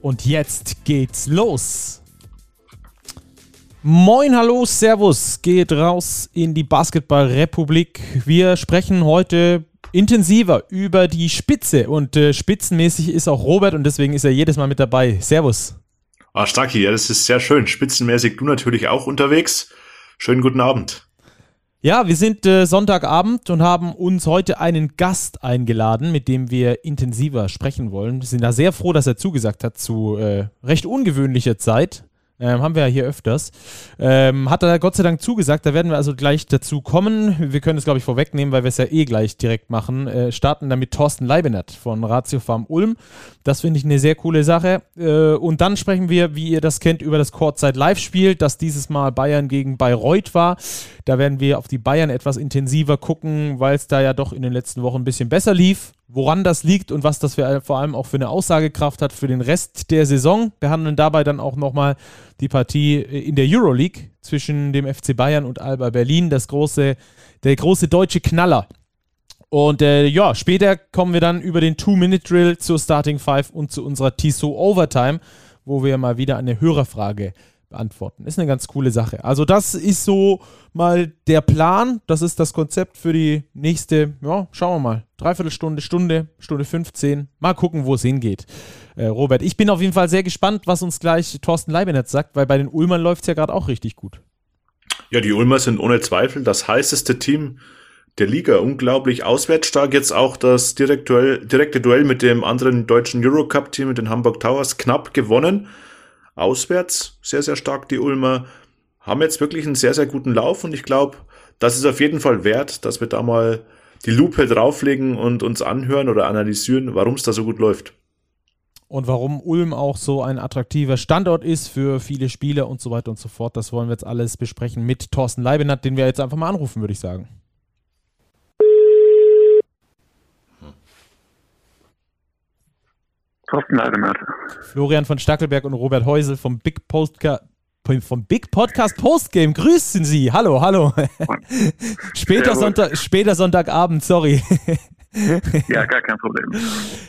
Und jetzt geht's los. Moin, hallo, Servus, geht raus in die Basketballrepublik. Wir sprechen heute intensiver über die Spitze und äh, spitzenmäßig ist auch Robert und deswegen ist er jedes Mal mit dabei. Servus. Ah, Stacki, ja, das ist sehr schön. Spitzenmäßig du natürlich auch unterwegs. Schönen guten Abend. Ja, wir sind äh, Sonntagabend und haben uns heute einen Gast eingeladen, mit dem wir intensiver sprechen wollen. Wir sind da sehr froh, dass er zugesagt hat zu äh, recht ungewöhnlicher Zeit. Ähm, haben wir ja hier öfters. Ähm, hat er Gott sei Dank zugesagt, da werden wir also gleich dazu kommen. Wir können es, glaube ich, vorwegnehmen, weil wir es ja eh gleich direkt machen. Äh, starten damit Thorsten Leibenert von Ratio Farm Ulm. Das finde ich eine sehr coole Sache. Äh, und dann sprechen wir, wie ihr das kennt, über das Kurzzeit Live-Spiel, das dieses Mal Bayern gegen Bayreuth war. Da werden wir auf die Bayern etwas intensiver gucken, weil es da ja doch in den letzten Wochen ein bisschen besser lief woran das liegt und was das für, vor allem auch für eine Aussagekraft hat für den Rest der Saison. Wir handeln dabei dann auch nochmal die Partie in der Euroleague zwischen dem FC Bayern und Alba Berlin, das große, der große deutsche Knaller. Und äh, ja, später kommen wir dann über den Two-Minute-Drill zur Starting Five und zu unserer TISO Overtime, wo wir mal wieder eine Hörerfrage beantworten. Ist eine ganz coole Sache. Also das ist so mal der Plan. Das ist das Konzept für die nächste, ja, schauen wir mal. Dreiviertelstunde, Stunde, Stunde 15. Mal gucken, wo es hingeht. Äh, Robert, ich bin auf jeden Fall sehr gespannt, was uns gleich Thorsten Leibenetz sagt, weil bei den Ulmern läuft es ja gerade auch richtig gut. Ja, die Ulmer sind ohne Zweifel das heißeste Team der Liga. Unglaublich auswärtsstark. Jetzt auch das direkte Duell mit dem anderen deutschen Eurocup-Team, mit den Hamburg Towers, knapp gewonnen auswärts sehr, sehr stark, die Ulmer. Haben jetzt wirklich einen sehr, sehr guten Lauf und ich glaube, das ist auf jeden Fall wert, dass wir da mal die Lupe drauflegen und uns anhören oder analysieren, warum es da so gut läuft. Und warum Ulm auch so ein attraktiver Standort ist für viele Spieler und so weiter und so fort. Das wollen wir jetzt alles besprechen mit Thorsten Leibenert, den wir jetzt einfach mal anrufen, würde ich sagen. Thorsten Leidenert. Florian von Stackelberg und Robert Heusel vom Big Postka vom Big Podcast Postgame. Grüßen Sie. Hallo, hallo. später, Sonntag, später Sonntagabend, sorry. ja, gar kein Problem.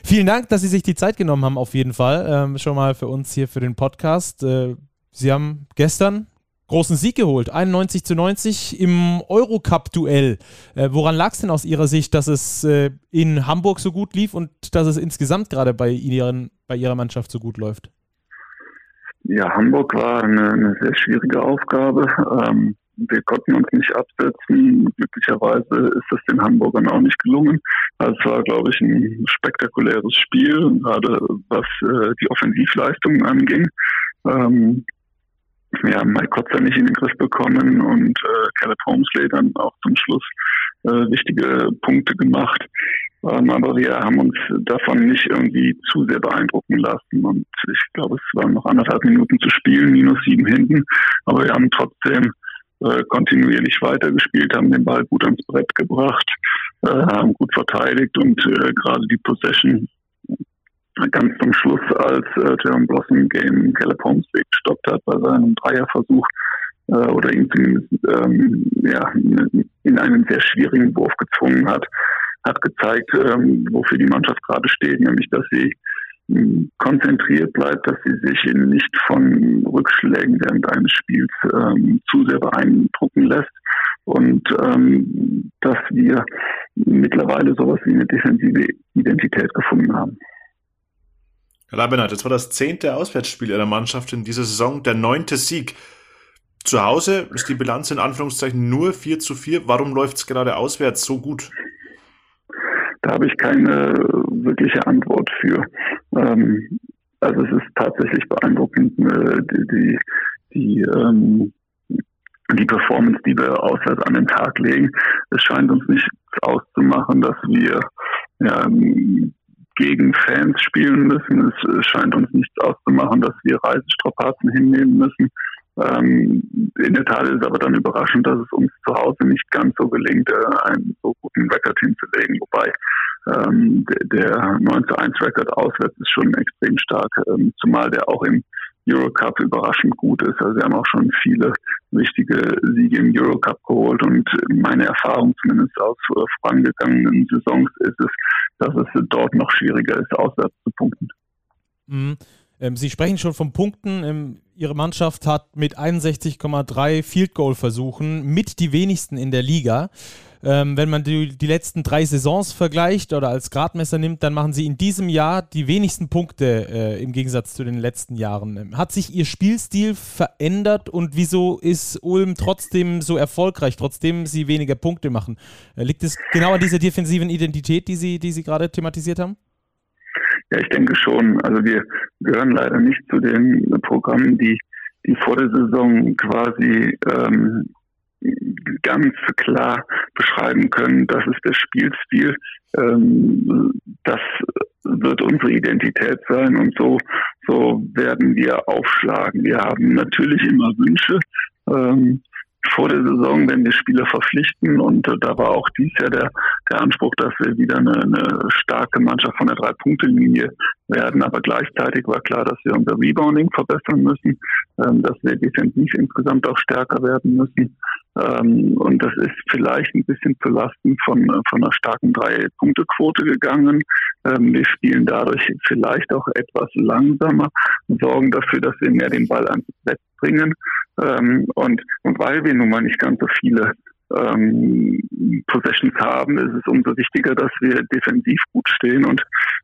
Vielen Dank, dass Sie sich die Zeit genommen haben, auf jeden Fall. Ähm, schon mal für uns hier für den Podcast. Äh, Sie haben gestern großen Sieg geholt. 91 zu 90 im Eurocup-Duell. Äh, woran lag es denn aus Ihrer Sicht, dass es äh, in Hamburg so gut lief und dass es insgesamt gerade bei, bei Ihrer Mannschaft so gut läuft? Ja, Hamburg war eine, eine sehr schwierige Aufgabe. Ähm, wir konnten uns nicht absetzen. Glücklicherweise ist das den Hamburgern auch nicht gelungen. Also es war, glaube ich, ein spektakuläres Spiel, gerade was äh, die Offensivleistungen anging. Ähm, haben Mike Kotzer nicht in den Griff bekommen und äh, Caleb Holmesley dann auch zum Schluss äh, wichtige Punkte gemacht. Ähm, aber wir haben uns davon nicht irgendwie zu sehr beeindrucken lassen. Und ich glaube, es waren noch anderthalb Minuten zu spielen, minus sieben hinten. Aber wir haben trotzdem äh, kontinuierlich weitergespielt, haben den Ball gut ans Brett gebracht, äh, haben gut verteidigt und äh, gerade die Possession ganz zum Schluss, als äh, Jerome Blossom Game Caleb Holmes gestoppt hat bei seinem Dreierversuch äh, oder ihn ähm, ja, in einen sehr schwierigen Wurf gezwungen hat, hat gezeigt, ähm, wofür die Mannschaft gerade steht, nämlich dass sie ähm, konzentriert bleibt, dass sie sich nicht von Rückschlägen während eines Spiels ähm, zu sehr beeindrucken lässt und ähm, dass wir mittlerweile sowas wie eine defensive Identität gefunden haben. Herr Labenert, das war das zehnte Auswärtsspiel Ihrer Mannschaft in dieser Saison, der neunte Sieg. Zu Hause ist die Bilanz in Anführungszeichen nur 4 zu 4. Warum läuft es gerade auswärts so gut? Da habe ich keine wirkliche Antwort für. Ähm, also es ist tatsächlich beeindruckend, äh, die, die, die, ähm, die Performance, die wir auswärts an den Tag legen. Es scheint uns nicht auszumachen, dass wir ja, gegen Fans spielen müssen. Es scheint uns nichts auszumachen, dass wir Reisestrapazen hinnehmen müssen. Ähm, in der Tat ist aber dann überraschend, dass es uns zu Hause nicht ganz so gelingt, äh, einen so guten Rekord hinzulegen. Wobei ähm, der, der 9 zu 1 Rekord auswärts ist schon extrem stark, ähm, zumal der auch im Eurocup überraschend gut ist. Also wir haben auch schon viele wichtige Siege im Eurocup geholt und meine Erfahrung zumindest aus vorangegangenen Saisons ist es, dass es dort noch schwieriger ist, auswärts zu punkten. Mhm. Ähm, Sie sprechen schon von Punkten. Ähm, Ihre Mannschaft hat mit 61,3 Field Goal Versuchen mit die wenigsten in der Liga. Ähm, wenn man die, die, letzten drei Saisons vergleicht oder als Gradmesser nimmt, dann machen Sie in diesem Jahr die wenigsten Punkte äh, im Gegensatz zu den letzten Jahren. Ähm, hat sich Ihr Spielstil verändert und wieso ist Ulm trotzdem so erfolgreich, trotzdem Sie weniger Punkte machen? Äh, liegt es genau an dieser defensiven Identität, die Sie, die Sie gerade thematisiert haben? Ja, ich denke schon. Also wir gehören leider nicht zu den Programmen, die, die vor der Saison quasi ähm, ganz klar beschreiben können, das ist der Spielstil, ähm, das wird unsere Identität sein und so, so werden wir aufschlagen. Wir haben natürlich immer Wünsche, ähm, vor der Saison, wenn wir Spieler verpflichten. Und äh, da war auch dies Jahr der, der Anspruch, dass wir wieder eine, eine starke Mannschaft von der Drei-Punkte-Linie werden. Aber gleichzeitig war klar, dass wir unser Rebounding verbessern müssen, ähm, dass wir defensiv insgesamt auch stärker werden müssen. Ähm, und das ist vielleicht ein bisschen zu Lasten von, von einer starken Drei-Punkte-Quote gegangen. Ähm, wir spielen dadurch vielleicht auch etwas langsamer, sorgen dafür, dass wir mehr den Ball ans Netz bringen. Und, und weil wir nun mal nicht ganz so viele ähm, Possessions haben, ist es umso wichtiger, dass wir defensiv gut stehen. Und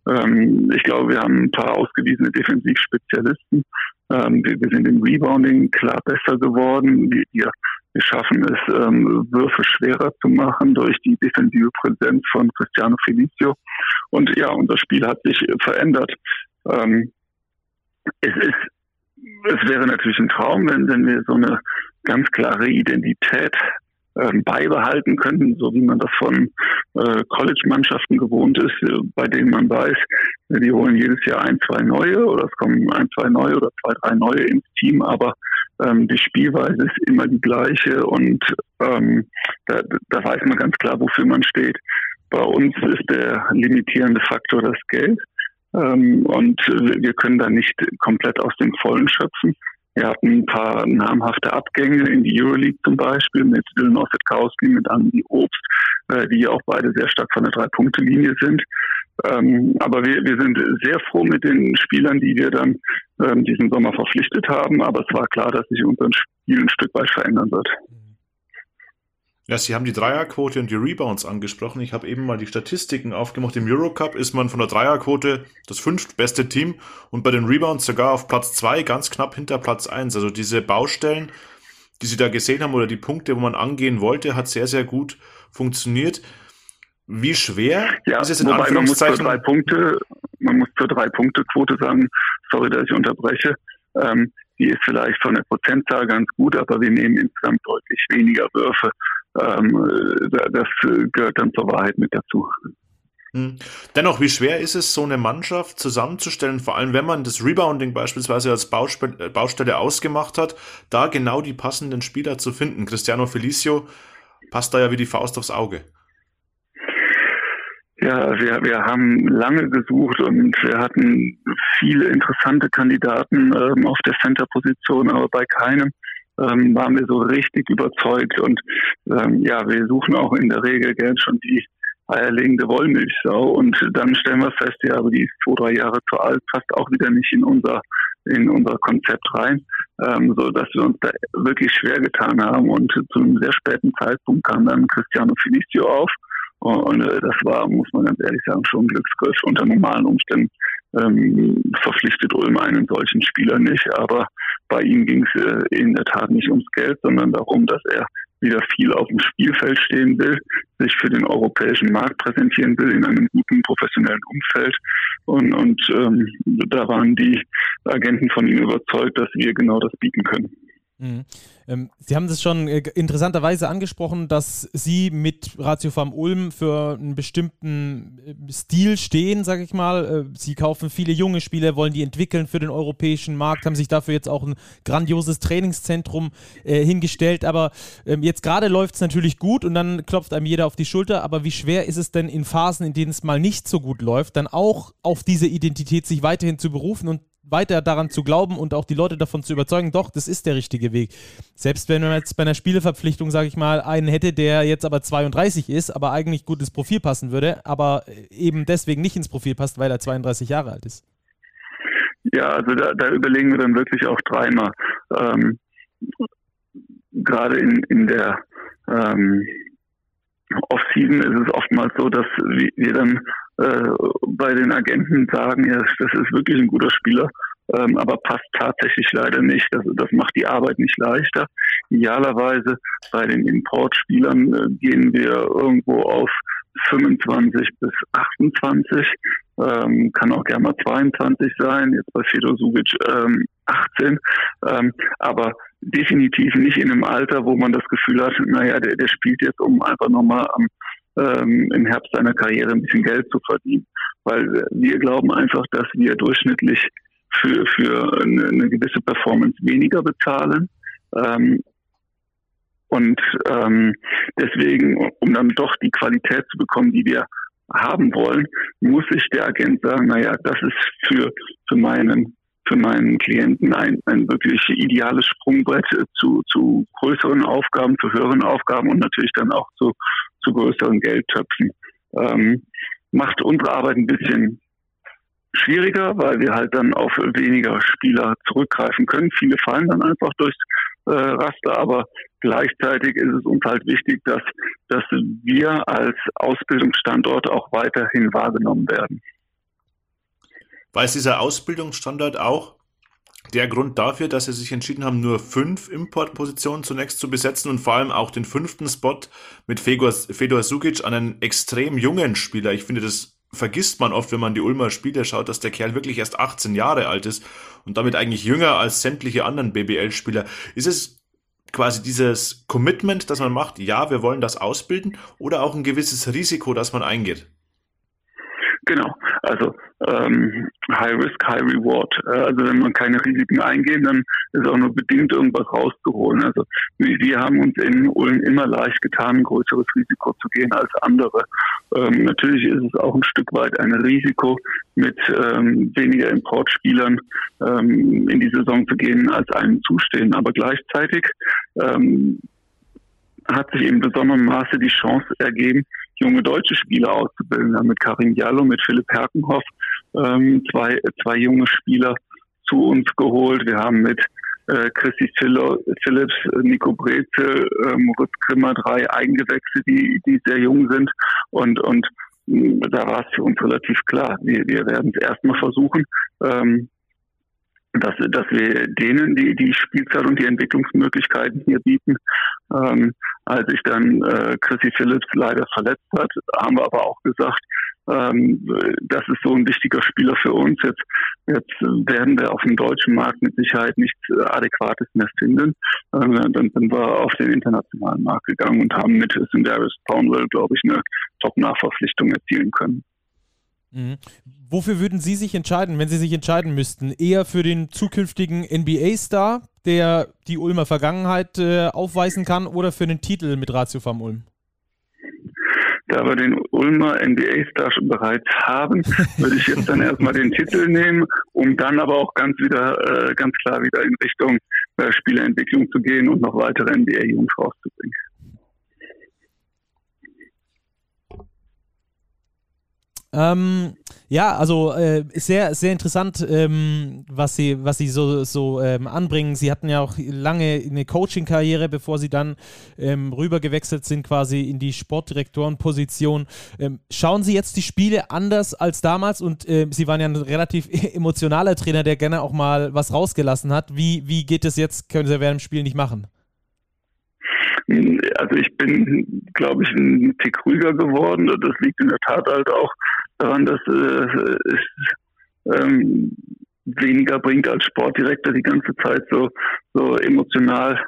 ähm, ich glaube, wir haben ein paar ausgewiesene Defensivspezialisten. Ähm, wir, wir, sind im Rebounding klar besser geworden. Wir, wir, wir schaffen es, ähm, Würfe schwerer zu machen durch die defensive Präsenz von Cristiano Felicio. Und ja, unser Spiel hat sich verändert. Ähm, es ist es wäre natürlich ein Traum, wenn, wenn wir so eine ganz klare Identität beibehalten könnten, so wie man das von äh, College-Mannschaften gewohnt ist, äh, bei denen man weiß, die holen jedes Jahr ein, zwei neue oder es kommen ein, zwei neue oder zwei, drei neue ins Team, aber ähm, die Spielweise ist immer die gleiche und ähm, da, da weiß man ganz klar, wofür man steht. Bei uns ist der limitierende Faktor das Geld. Ähm, und wir können da nicht komplett aus dem Vollen schöpfen. Wir hatten ein paar namhafte Abgänge in die Euroleague zum Beispiel mit Dylan Ossetkowski, mit Andy Obst, äh, die auch beide sehr stark von der Drei-Punkte-Linie sind. Ähm, aber wir, wir sind sehr froh mit den Spielern, die wir dann ähm, diesen Sommer verpflichtet haben. Aber es war klar, dass sich unser Spiel ein Stück weit verändern wird. Ja, Sie haben die Dreierquote und die Rebounds angesprochen. Ich habe eben mal die Statistiken aufgemacht. Im Eurocup ist man von der Dreierquote das fünftbeste Team und bei den Rebounds sogar auf Platz zwei, ganz knapp hinter Platz eins. Also diese Baustellen, die Sie da gesehen haben oder die Punkte, wo man angehen wollte, hat sehr, sehr gut funktioniert. Wie schwer ja, ist es in wobei man muss für drei Punkte, man muss für drei Punkte Quote sagen, sorry, dass ich unterbreche. Ähm, die ist vielleicht von der Prozentzahl ganz gut, aber wir nehmen insgesamt deutlich weniger Würfe ähm, das gehört dann zur Wahrheit mit dazu. Hm. Dennoch, wie schwer ist es, so eine Mannschaft zusammenzustellen, vor allem wenn man das Rebounding beispielsweise als äh, Baustelle ausgemacht hat, da genau die passenden Spieler zu finden. Cristiano Felicio passt da ja wie die Faust aufs Auge. Ja, wir, wir haben lange gesucht und wir hatten viele interessante Kandidaten ähm, auf der Center-Position, aber bei keinem ähm, waren wir so richtig überzeugt. Und ähm, ja, wir suchen auch in der Regel gern schon die eierlegende Wollmilchsau. Und dann stellen wir fest, ja, aber die ist zwei, drei Jahre zu alt, passt auch wieder nicht in unser in unser Konzept rein, ähm, so dass wir uns da wirklich schwer getan haben und zu einem sehr späten Zeitpunkt kam dann Cristiano Felicio auf und äh, das war, muss man ganz ehrlich sagen, schon Glücksgriff. Unter normalen Umständen ähm, verpflichtet Ulm einen solchen Spieler nicht, aber bei ihm ging es äh, in der Tat nicht ums Geld, sondern darum, dass er wieder viel auf dem Spielfeld stehen will, sich für den europäischen Markt präsentieren will in einem guten professionellen Umfeld. Und, und ähm, da waren die Agenten von ihm überzeugt, dass wir genau das bieten können. Mhm. Ähm, Sie haben das schon äh, interessanterweise angesprochen, dass Sie mit Ratio Farm Ulm für einen bestimmten äh, Stil stehen, sage ich mal. Äh, Sie kaufen viele junge Spieler, wollen die entwickeln für den europäischen Markt, haben sich dafür jetzt auch ein grandioses Trainingszentrum äh, hingestellt. Aber ähm, jetzt gerade läuft es natürlich gut und dann klopft einem jeder auf die Schulter. Aber wie schwer ist es denn in Phasen, in denen es mal nicht so gut läuft, dann auch auf diese Identität sich weiterhin zu berufen und weiter daran zu glauben und auch die Leute davon zu überzeugen, doch, das ist der richtige Weg. Selbst wenn man jetzt bei einer Spieleverpflichtung, sage ich mal, einen hätte, der jetzt aber 32 ist, aber eigentlich gut ins Profil passen würde, aber eben deswegen nicht ins Profil passt, weil er 32 Jahre alt ist. Ja, also da, da überlegen wir dann wirklich auch dreimal. Ähm, Gerade in, in der ähm, Off-Season ist es oftmals so, dass wir dann äh, bei den Agenten sagen, ja, das ist wirklich ein guter Spieler, ähm, aber passt tatsächlich leider nicht. Das, das macht die Arbeit nicht leichter. Idealerweise bei den Importspielern äh, gehen wir irgendwo auf 25 bis 28, ähm, kann auch gerne mal 22 sein, jetzt bei Fedor Subic ähm, 18, ähm, aber definitiv nicht in einem Alter, wo man das Gefühl hat, naja, der, der spielt jetzt, um einfach nochmal am ähm, im Herbst seiner Karriere ein bisschen Geld zu verdienen. Weil wir glauben einfach, dass wir durchschnittlich für, für eine, eine gewisse Performance weniger bezahlen. Ähm, und ähm, deswegen, um dann doch die Qualität zu bekommen, die wir haben wollen, muss sich der Agent sagen, naja, das ist für, für meinen für meinen Klienten ein, ein wirklich ideales Sprungbrett zu, zu größeren Aufgaben, zu höheren Aufgaben und natürlich dann auch zu, zu größeren Geldtöpfen. Ähm, macht unsere Arbeit ein bisschen schwieriger, weil wir halt dann auf weniger Spieler zurückgreifen können. Viele fallen dann einfach durchs äh, Raster, aber gleichzeitig ist es uns halt wichtig, dass, dass wir als Ausbildungsstandort auch weiterhin wahrgenommen werden. War es dieser Ausbildungsstandard auch der Grund dafür, dass sie sich entschieden haben, nur fünf Importpositionen zunächst zu besetzen und vor allem auch den fünften Spot mit Fedor, Fedor Sugic an einen extrem jungen Spieler. Ich finde, das vergisst man oft, wenn man die Ulmer Spiele schaut, dass der Kerl wirklich erst 18 Jahre alt ist und damit eigentlich jünger als sämtliche anderen BBL-Spieler. Ist es quasi dieses Commitment, das man macht, ja, wir wollen das ausbilden oder auch ein gewisses Risiko, das man eingeht? Genau, also ähm, High Risk, High Reward. Äh, also wenn man keine Risiken eingeht, dann ist auch nur bedingt irgendwas rauszuholen. Also wir haben uns in Ulm immer leicht getan, ein größeres Risiko zu gehen als andere. Ähm, natürlich ist es auch ein Stück weit ein Risiko, mit ähm, weniger Importspielern ähm, in die Saison zu gehen, als einem zustehen. Aber gleichzeitig ähm, hat sich in besonderem Maße die Chance ergeben, junge deutsche Spieler auszubilden. Wir haben mit Karim Diallo, mit Philipp Herkenhoff ähm, zwei, zwei junge Spieler zu uns geholt. Wir haben mit äh, Chrissy Phillips, Nico Brezel, äh, Moritz Grimmer drei Eingewächse, die, die sehr jung sind. Und, und da war es für uns relativ klar. Wir, wir werden es erstmal versuchen, ähm, dass, dass wir denen die, die Spielzeit und die Entwicklungsmöglichkeiten hier bieten. Ähm, als sich dann äh, Chrissy Phillips leider verletzt hat, haben wir aber auch gesagt, ähm, das ist so ein wichtiger Spieler für uns. Jetzt, jetzt werden wir auf dem deutschen Markt mit Sicherheit nichts Adäquates mehr finden. Ähm, dann sind wir auf den internationalen Markt gegangen und haben mit Sindarius Poundwell, glaube ich, eine Top-Nachverpflichtung erzielen können. Mhm. Wofür würden Sie sich entscheiden, wenn Sie sich entscheiden müssten? Eher für den zukünftigen NBA-Star, der die Ulmer Vergangenheit äh, aufweisen kann, oder für den Titel mit Ratio Farm Ulm? Da wir den Ulmer NBA-Star schon bereits haben, würde ich jetzt dann erstmal den Titel nehmen, um dann aber auch ganz wieder, äh, ganz klar wieder in Richtung äh, Spielerentwicklung zu gehen und noch weitere NBA-Jungs rauszubringen. Ähm, ja, also äh, sehr, sehr interessant, ähm, was sie, was sie so, so ähm, anbringen. Sie hatten ja auch lange eine Coaching-Karriere, bevor sie dann ähm, rübergewechselt sind, quasi in die Sportdirektorenposition. Ähm, schauen Sie jetzt die Spiele anders als damals und äh, Sie waren ja ein relativ emotionaler Trainer, der gerne auch mal was rausgelassen hat. Wie, wie geht es jetzt? Können Sie während dem Spiel nicht machen? Also ich bin, glaube ich, ein Tick ruhiger geworden. Das liegt in der Tat halt auch daran, dass äh, es ähm, weniger bringt als Sportdirektor die ganze Zeit so, so emotional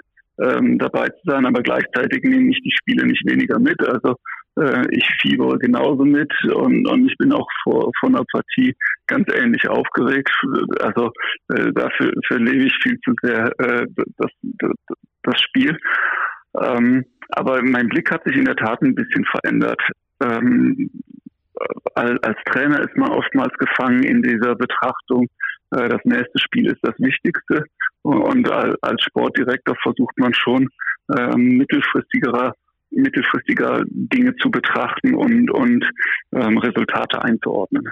ähm, dabei zu sein, aber gleichzeitig nehme ich die Spiele nicht weniger mit. Also äh, ich fiebere genauso mit und, und ich bin auch vor, vor einer Partie ganz ähnlich aufgeregt. Also äh, dafür, dafür lebe ich viel zu sehr äh, das, das, das Spiel. Ähm, aber mein Blick hat sich in der Tat ein bisschen verändert. Ähm, als, Trainer ist man oftmals gefangen in dieser Betrachtung, äh, das nächste Spiel ist das Wichtigste. Und als Sportdirektor versucht man schon ähm, mittelfristiger, mittelfristiger Dinge zu betrachten und, und ähm, Resultate einzuordnen.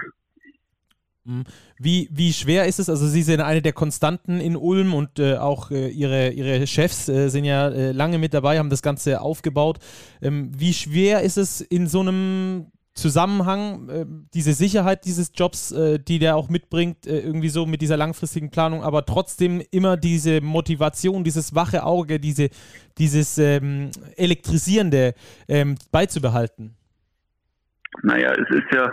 Mhm. Wie, wie schwer ist es? Also Sie sind eine der Konstanten in Ulm und äh, auch äh, Ihre, Ihre Chefs äh, sind ja äh, lange mit dabei, haben das Ganze aufgebaut. Ähm, wie schwer ist es in so einem Zusammenhang, äh, diese Sicherheit dieses Jobs, äh, die der auch mitbringt, äh, irgendwie so mit dieser langfristigen Planung, aber trotzdem immer diese Motivation, dieses wache Auge, diese, dieses ähm, elektrisierende ähm, beizubehalten? Naja, es ist ja,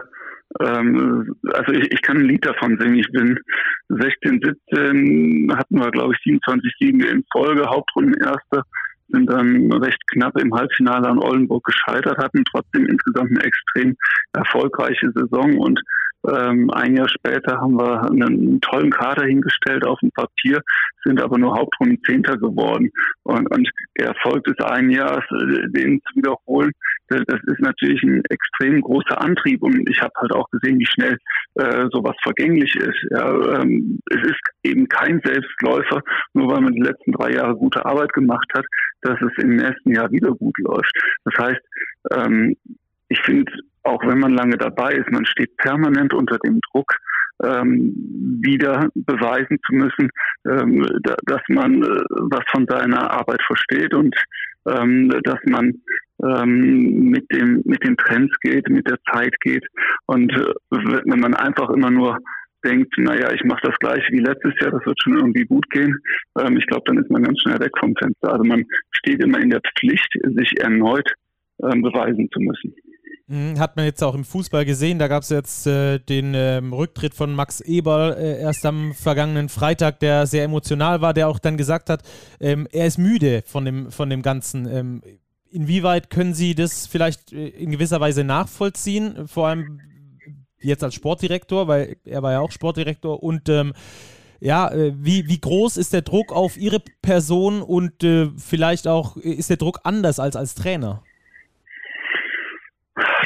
ähm, also ich, ich kann ein Lied davon singen. Ich bin 16, 17, hatten wir, glaube ich, 27 Siege in Folge, Hauptrunden erster sind dann recht knapp im Halbfinale an Oldenburg gescheitert, hatten trotzdem insgesamt eine extrem erfolgreiche Saison und ähm, ein Jahr später haben wir einen tollen Kader hingestellt auf dem Papier, sind aber nur Hauptrundenzehnter geworden. Und, und der Erfolg des einen Jahres, äh, den zu wiederholen, das ist natürlich ein extrem großer Antrieb. Und ich habe halt auch gesehen, wie schnell äh, sowas vergänglich ist. Ja, ähm, es ist eben kein Selbstläufer, nur weil man die letzten drei Jahre gute Arbeit gemacht hat, dass es im nächsten Jahr wieder gut läuft. Das heißt, ähm, ich finde auch wenn man lange dabei ist, man steht permanent unter dem Druck, ähm, wieder beweisen zu müssen, ähm, da, dass man äh, was von seiner Arbeit versteht und ähm, dass man ähm, mit dem mit den Trends geht, mit der Zeit geht und äh, wenn man einfach immer nur denkt, naja, ich mache das gleiche wie letztes Jahr, das wird schon irgendwie gut gehen, ähm, ich glaube, dann ist man ganz schnell weg vom Fenster. Also man steht immer in der Pflicht, sich erneut ähm, beweisen zu müssen. Mhm, hat man jetzt auch im Fußball gesehen. Da gab es jetzt äh, den ähm, Rücktritt von Max Eberl äh, erst am vergangenen Freitag, der sehr emotional war, der auch dann gesagt hat, ähm, er ist müde von dem, von dem Ganzen. Ähm, inwieweit können Sie das vielleicht äh, in gewisser Weise nachvollziehen? Vor allem jetzt als Sportdirektor, weil er war ja auch Sportdirektor und ähm, ja, äh, wie, wie groß ist der Druck auf Ihre Person und äh, vielleicht auch ist der Druck anders als als Trainer?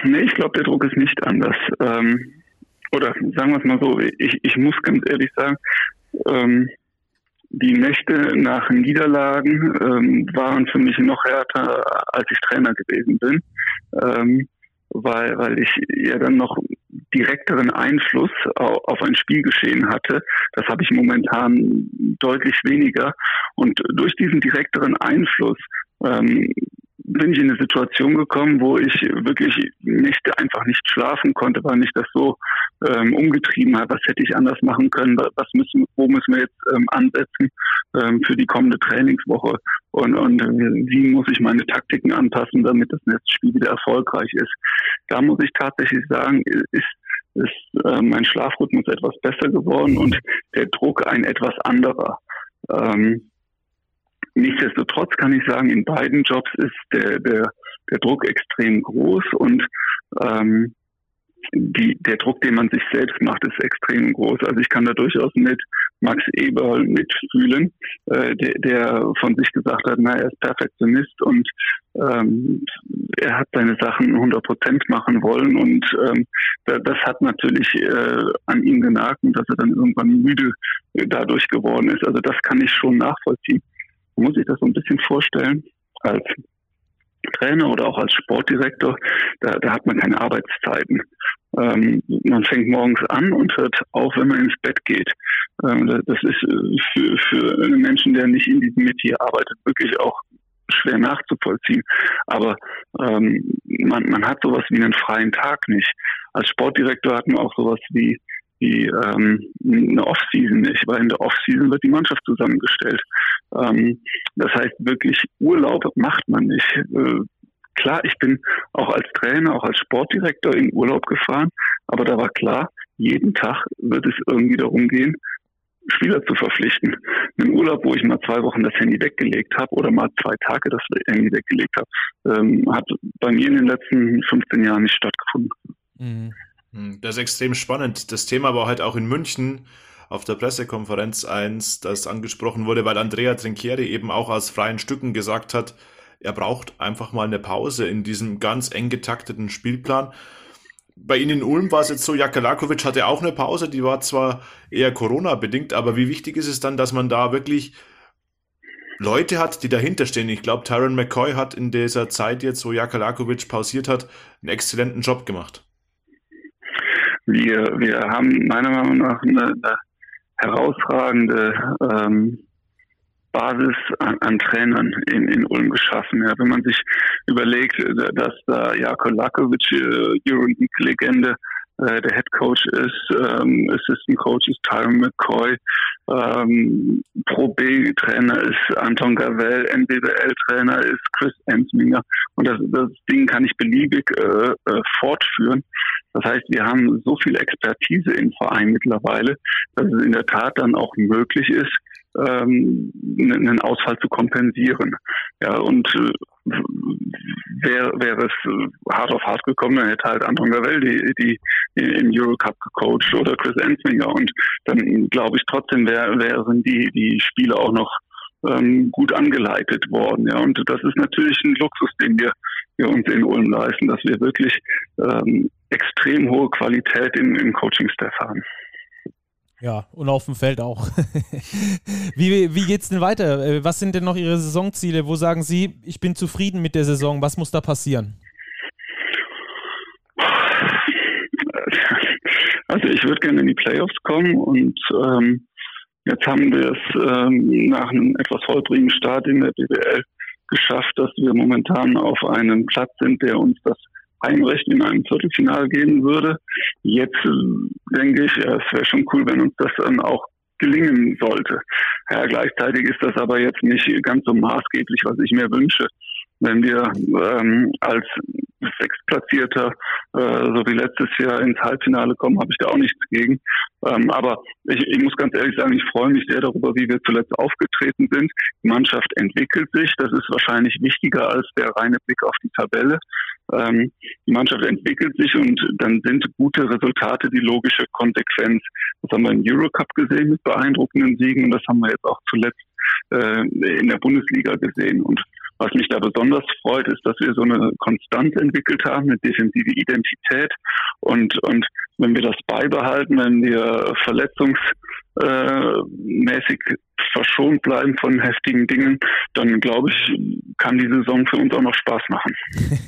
Nee, ich glaube, der Druck ist nicht anders. Ähm, oder sagen wir es mal so, ich, ich muss ganz ehrlich sagen, ähm, die Nächte nach Niederlagen ähm, waren für mich noch härter, als ich Trainer gewesen bin, ähm, weil, weil ich ja dann noch direkteren Einfluss auf, ein Spielgeschehen hatte. Das habe ich momentan deutlich weniger. Und durch diesen direkteren Einfluss ähm, bin ich in eine Situation gekommen, wo ich wirklich Nächte einfach nicht schlafen konnte, weil mich das so ähm, umgetrieben hat. Was hätte ich anders machen können? Was müssen, wo müssen wir jetzt ähm, ansetzen ähm, für die kommende Trainingswoche? Und, und wie muss ich meine Taktiken anpassen, damit das nächste Spiel wieder erfolgreich ist? Da muss ich tatsächlich sagen, ist ist äh, mein Schlafrhythmus etwas besser geworden und der Druck ein etwas anderer. Ähm, Nichtsdestotrotz kann ich sagen, in beiden Jobs ist der, der, der Druck extrem groß und ähm, die, der Druck, den man sich selbst macht, ist extrem groß. Also ich kann da durchaus mit Max Eberl mitfühlen, äh, der, der von sich gesagt hat, na, er ist Perfektionist und ähm, er hat seine Sachen 100 Prozent machen wollen und ähm, das hat natürlich äh, an ihm genagt dass er dann irgendwann müde dadurch geworden ist. Also das kann ich schon nachvollziehen muss ich das so ein bisschen vorstellen, als Trainer oder auch als Sportdirektor, da, da hat man keine Arbeitszeiten. Ähm, man fängt morgens an und hört auf, wenn man ins Bett geht. Ähm, das ist äh, für, für einen Menschen, der nicht in diesem Metier arbeitet, wirklich auch schwer nachzuvollziehen. Aber ähm, man, man hat sowas wie einen freien Tag nicht. Als Sportdirektor hat man auch sowas wie die ähm, eine Off-Season nicht, weil in der Off-Season wird die Mannschaft zusammengestellt. Ähm, das heißt, wirklich Urlaub macht man nicht. Äh, klar, ich bin auch als Trainer, auch als Sportdirektor in Urlaub gefahren, aber da war klar, jeden Tag wird es irgendwie darum gehen, Spieler zu verpflichten. Ein Urlaub, wo ich mal zwei Wochen das Handy weggelegt habe oder mal zwei Tage das Handy weggelegt habe, ähm, hat bei mir in den letzten 15 Jahren nicht stattgefunden. Mhm. Hm, das ist extrem spannend. Das Thema war halt auch in München auf der Pressekonferenz eins, das angesprochen wurde, weil Andrea Trinchieri eben auch aus freien Stücken gesagt hat, er braucht einfach mal eine Pause in diesem ganz eng getakteten Spielplan. Bei Ihnen in Ulm war es jetzt so, Jakalakovic hatte auch eine Pause, die war zwar eher Corona-bedingt, aber wie wichtig ist es dann, dass man da wirklich Leute hat, die dahinter stehen? Ich glaube, Tyron McCoy hat in dieser Zeit jetzt, wo Jakalakovic pausiert hat, einen exzellenten Job gemacht. Wir, wir haben meiner Meinung nach eine, eine herausragende ähm, Basis an, an Trainern in, in Ulm geschaffen. Ja, wenn man sich überlegt, dass da Jako Lakovic, äh, Euroleague-Legende, äh, der Head Coach ist, ähm, Assistant Coach ist Tyron McCoy, ähm, Pro B Trainer ist Anton Gavel, NBBL Trainer ist Chris Ensminger und das, das Ding kann ich beliebig äh, äh, fortführen. Das heißt, wir haben so viel Expertise im Verein mittlerweile, dass es in der Tat dann auch möglich ist, ähm, einen Ausfall zu kompensieren. Ja, und äh, wäre wär es hart auf hart gekommen, dann hätte halt Anton Gavel die, die, die im Eurocup gecoacht oder Chris Ensminger und dann glaube ich trotzdem wär, wären die, die Spiele auch noch ähm, gut angeleitet worden. Ja, und das ist natürlich ein Luxus, den wir, wir uns in Ulm leisten, dass wir wirklich ähm, extrem hohe Qualität im, im Coaching-Staff haben. Ja, und auf dem Feld auch. wie, wie geht's denn weiter? Äh, was sind denn noch Ihre Saisonziele? Wo sagen Sie, ich bin zufrieden mit der Saison? Was muss da passieren? Also ich würde gerne in die Playoffs kommen und ähm, jetzt haben wir es ähm, nach einem etwas holprigen Start in der BWL geschafft, dass wir momentan auf einem Platz sind, der uns das Heimrecht in einem Viertelfinale geben würde. Jetzt äh, denke ich, ja, es wäre schon cool, wenn uns das dann auch gelingen sollte. Ja, gleichzeitig ist das aber jetzt nicht ganz so maßgeblich, was ich mir wünsche. Wenn wir ähm, als Sechstplatzierter, äh, so wie letztes Jahr ins Halbfinale kommen, habe ich da auch nichts gegen. Ähm, aber ich, ich muss ganz ehrlich sagen, ich freue mich sehr darüber, wie wir zuletzt aufgetreten sind. Die Mannschaft entwickelt sich. Das ist wahrscheinlich wichtiger als der reine Blick auf die Tabelle. Ähm, die Mannschaft entwickelt sich und dann sind gute Resultate die logische Konsequenz. Das haben wir im Eurocup gesehen mit beeindruckenden Siegen und das haben wir jetzt auch zuletzt äh, in der Bundesliga gesehen. Und was mich da besonders freut, ist, dass wir so eine Konstanz entwickelt haben, eine defensive Identität. Und, und wenn wir das beibehalten, wenn wir verletzungsmäßig verschont bleiben von heftigen Dingen, dann glaube ich, kann die Saison für uns auch noch Spaß machen.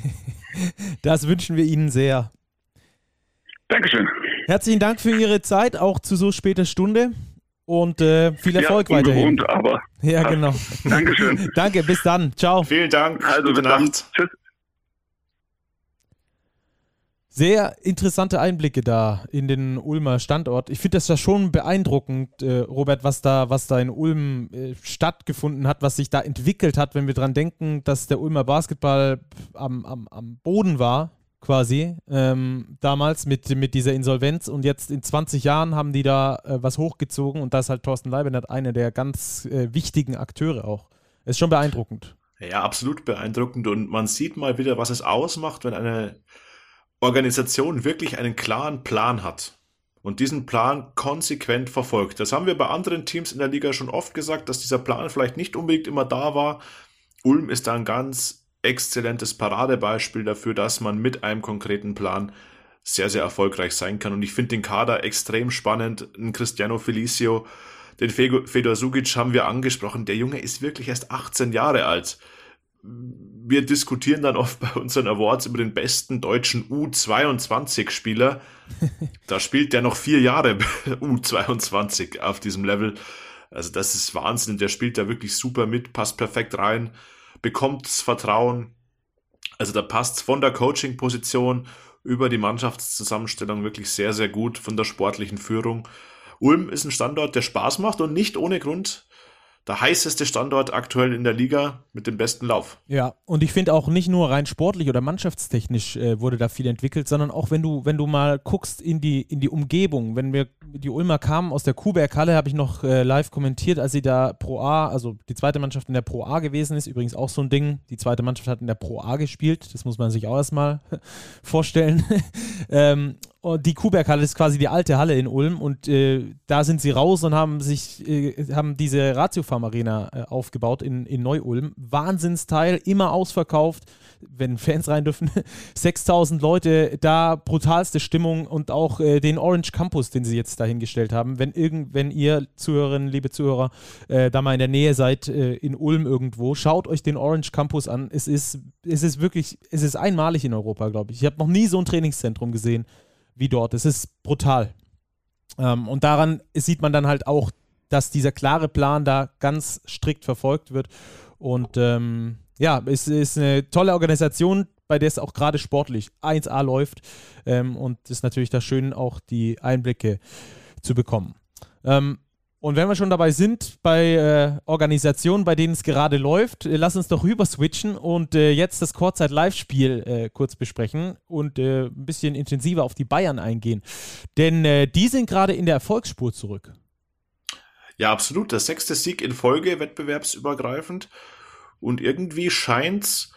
Das wünschen wir Ihnen sehr. Dankeschön. Herzlichen Dank für Ihre Zeit, auch zu so später Stunde. Und äh, viel Erfolg ja, weiterhin. aber. Ja, genau. Dankeschön. Danke, bis dann. Ciao. Vielen Dank. Also, Gute Nacht. Tschüss. Sehr interessante Einblicke da in den Ulmer Standort. Ich finde das ja schon beeindruckend, äh, Robert, was da, was da in Ulm äh, stattgefunden hat, was sich da entwickelt hat, wenn wir dran denken, dass der Ulmer Basketball am, am, am Boden war, quasi, ähm, damals mit, mit dieser Insolvenz und jetzt in 20 Jahren haben die da äh, was hochgezogen und da ist halt Thorsten Leibenert einer der ganz äh, wichtigen Akteure auch. Ist schon beeindruckend. Ja, absolut beeindruckend und man sieht mal wieder, was es ausmacht, wenn eine Organisation wirklich einen klaren Plan hat und diesen Plan konsequent verfolgt. Das haben wir bei anderen Teams in der Liga schon oft gesagt, dass dieser Plan vielleicht nicht unbedingt immer da war. Ulm ist da ein ganz exzellentes Paradebeispiel dafür, dass man mit einem konkreten Plan sehr, sehr erfolgreich sein kann. Und ich finde den Kader extrem spannend. Ein Cristiano Felicio, den Fedor Sugic haben wir angesprochen. Der Junge ist wirklich erst 18 Jahre alt wir diskutieren dann oft bei unseren Awards über den besten deutschen U22-Spieler. da spielt der noch vier Jahre U22 auf diesem Level. Also das ist Wahnsinn. Der spielt da wirklich super mit, passt perfekt rein, bekommt das Vertrauen. Also da passt von der Coaching-Position über die Mannschaftszusammenstellung wirklich sehr, sehr gut von der sportlichen Führung. Ulm ist ein Standort, der Spaß macht und nicht ohne Grund der heißeste Standort aktuell in der Liga mit dem besten Lauf. Ja, und ich finde auch nicht nur rein sportlich oder mannschaftstechnisch äh, wurde da viel entwickelt, sondern auch wenn du, wenn du mal guckst in die, in die Umgebung, wenn wir die Ulmer kamen aus der Kuhberghalle, habe ich noch äh, live kommentiert, als sie da Pro A, also die zweite Mannschaft in der Pro A gewesen ist, übrigens auch so ein Ding, die zweite Mannschaft hat in der Pro A gespielt, das muss man sich auch erstmal vorstellen. ähm, die Kuhberghalle ist quasi die alte Halle in Ulm und äh, da sind sie raus und haben sich, äh, haben diese Ratiofarm Arena äh, aufgebaut in, in Neu-Ulm. Wahnsinnsteil, immer ausverkauft, wenn Fans rein dürfen. 6000 Leute, da brutalste Stimmung und auch äh, den Orange Campus, den sie jetzt dahingestellt haben. Wenn irgend, wenn ihr Zuhörerinnen, liebe Zuhörer, äh, da mal in der Nähe seid, äh, in Ulm irgendwo, schaut euch den Orange Campus an. Es ist, es ist wirklich, es ist einmalig in Europa, glaube ich. Ich habe noch nie so ein Trainingszentrum gesehen wie dort. Es ist brutal. Ähm, und daran sieht man dann halt auch, dass dieser klare Plan da ganz strikt verfolgt wird. Und ähm, ja, es ist eine tolle Organisation, bei der es auch gerade sportlich 1A läuft. Ähm, und es ist natürlich da schön, auch die Einblicke zu bekommen. Ähm, und wenn wir schon dabei sind, bei äh, Organisationen, bei denen es gerade läuft, äh, lass uns doch rüber switchen und äh, jetzt das Kurzzeit-Live-Spiel äh, kurz besprechen und äh, ein bisschen intensiver auf die Bayern eingehen. Denn äh, die sind gerade in der Erfolgsspur zurück. Ja, absolut. Der sechste Sieg in Folge, wettbewerbsübergreifend. Und irgendwie scheint's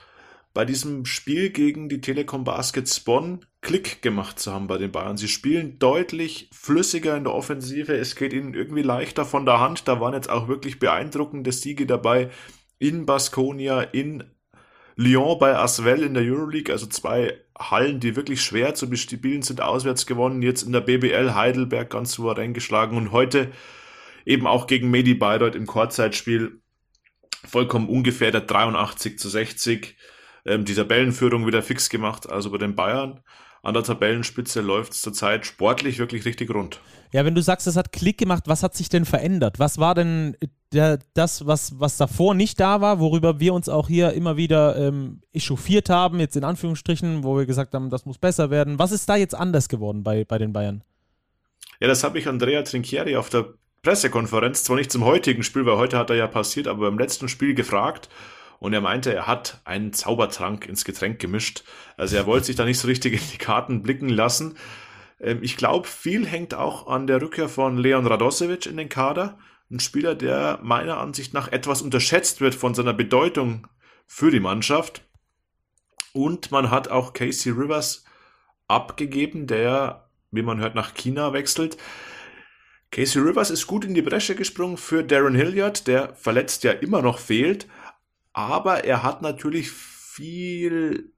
bei diesem Spiel gegen die Telekom Baskets Bonn Klick gemacht zu haben bei den Bayern. Sie spielen deutlich flüssiger in der Offensive. Es geht ihnen irgendwie leichter von der Hand. Da waren jetzt auch wirklich beeindruckende Siege dabei in Baskonia, in Lyon bei Asvel in der Euroleague, also zwei Hallen, die wirklich schwer zu bespielen sind, auswärts gewonnen. Jetzt in der BBL Heidelberg ganz souverän geschlagen und heute eben auch gegen Medi Bayreuth im Kurzzeitspiel vollkommen ungefähr der 83 zu 60 ähm, die Tabellenführung wieder fix gemacht. Also bei den Bayern an der Tabellenspitze läuft es zurzeit sportlich wirklich richtig rund. Ja, wenn du sagst, es hat Klick gemacht, was hat sich denn verändert? Was war denn der, das, was, was davor nicht da war, worüber wir uns auch hier immer wieder ähm, echauffiert haben, jetzt in Anführungsstrichen, wo wir gesagt haben, das muss besser werden. Was ist da jetzt anders geworden bei, bei den Bayern? Ja, das habe ich Andrea Trinchieri auf der Pressekonferenz, zwar nicht zum heutigen Spiel, weil heute hat er ja passiert, aber beim letzten Spiel gefragt und er meinte, er hat einen Zaubertrank ins Getränk gemischt. Also er wollte sich da nicht so richtig in die Karten blicken lassen. Ähm, ich glaube, viel hängt auch an der Rückkehr von Leon Radosevic in den Kader. Ein Spieler, der meiner Ansicht nach etwas unterschätzt wird von seiner Bedeutung für die Mannschaft. Und man hat auch Casey Rivers abgegeben, der, wie man hört, nach China wechselt. Casey Rivers ist gut in die Bresche gesprungen für Darren Hilliard, der verletzt ja immer noch fehlt, aber er hat natürlich viel,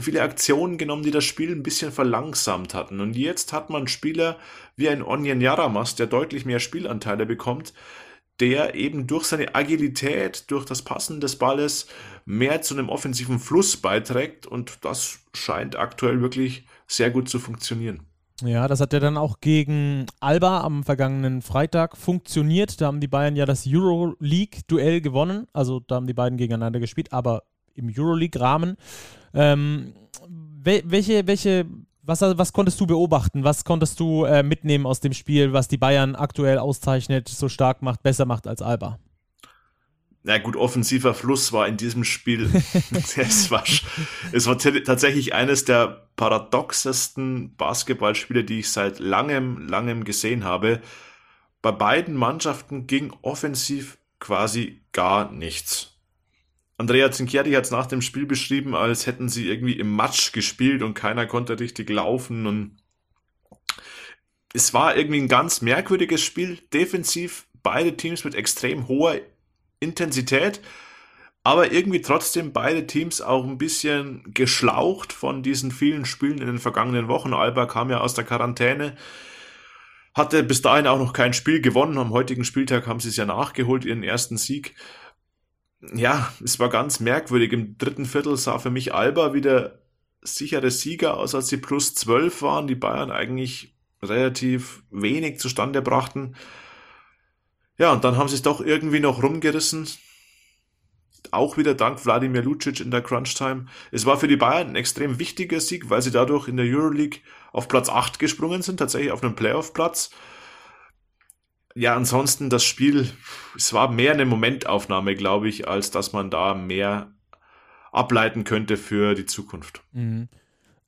viele Aktionen genommen, die das Spiel ein bisschen verlangsamt hatten. Und jetzt hat man Spieler wie ein Onyen Yaramas, der deutlich mehr Spielanteile bekommt, der eben durch seine Agilität, durch das Passen des Balles mehr zu einem offensiven Fluss beiträgt und das scheint aktuell wirklich sehr gut zu funktionieren. Ja, das hat ja dann auch gegen Alba am vergangenen Freitag funktioniert. Da haben die Bayern ja das Euroleague-Duell gewonnen. Also da haben die beiden gegeneinander gespielt, aber im Euroleague-Rahmen. Ähm, welche, welche, was, was konntest du beobachten? Was konntest du äh, mitnehmen aus dem Spiel, was die Bayern aktuell auszeichnet, so stark macht, besser macht als Alba? Na gut, offensiver Fluss war in diesem Spiel, es war, es war tatsächlich eines der paradoxesten Basketballspiele, die ich seit langem, langem gesehen habe. Bei beiden Mannschaften ging offensiv quasi gar nichts. Andrea Zinchieri hat es nach dem Spiel beschrieben, als hätten sie irgendwie im Matsch gespielt und keiner konnte richtig laufen und es war irgendwie ein ganz merkwürdiges Spiel. Defensiv beide Teams mit extrem hoher Intensität, aber irgendwie trotzdem beide Teams auch ein bisschen geschlaucht von diesen vielen Spielen in den vergangenen Wochen. Alba kam ja aus der Quarantäne, hatte bis dahin auch noch kein Spiel gewonnen. Am heutigen Spieltag haben sie es ja nachgeholt, ihren ersten Sieg. Ja, es war ganz merkwürdig. Im dritten Viertel sah für mich Alba wieder sichere Sieger aus, als sie plus zwölf waren, die Bayern eigentlich relativ wenig zustande brachten. Ja, und dann haben sie es doch irgendwie noch rumgerissen. Auch wieder dank Wladimir Lucic in der Crunch-Time. Es war für die Bayern ein extrem wichtiger Sieg, weil sie dadurch in der Euroleague auf Platz 8 gesprungen sind, tatsächlich auf einen Playoff-Platz. ja, ansonsten das Spiel, es war mehr eine Momentaufnahme, glaube ich, als dass man da mehr ableiten könnte für die Zukunft. Mhm.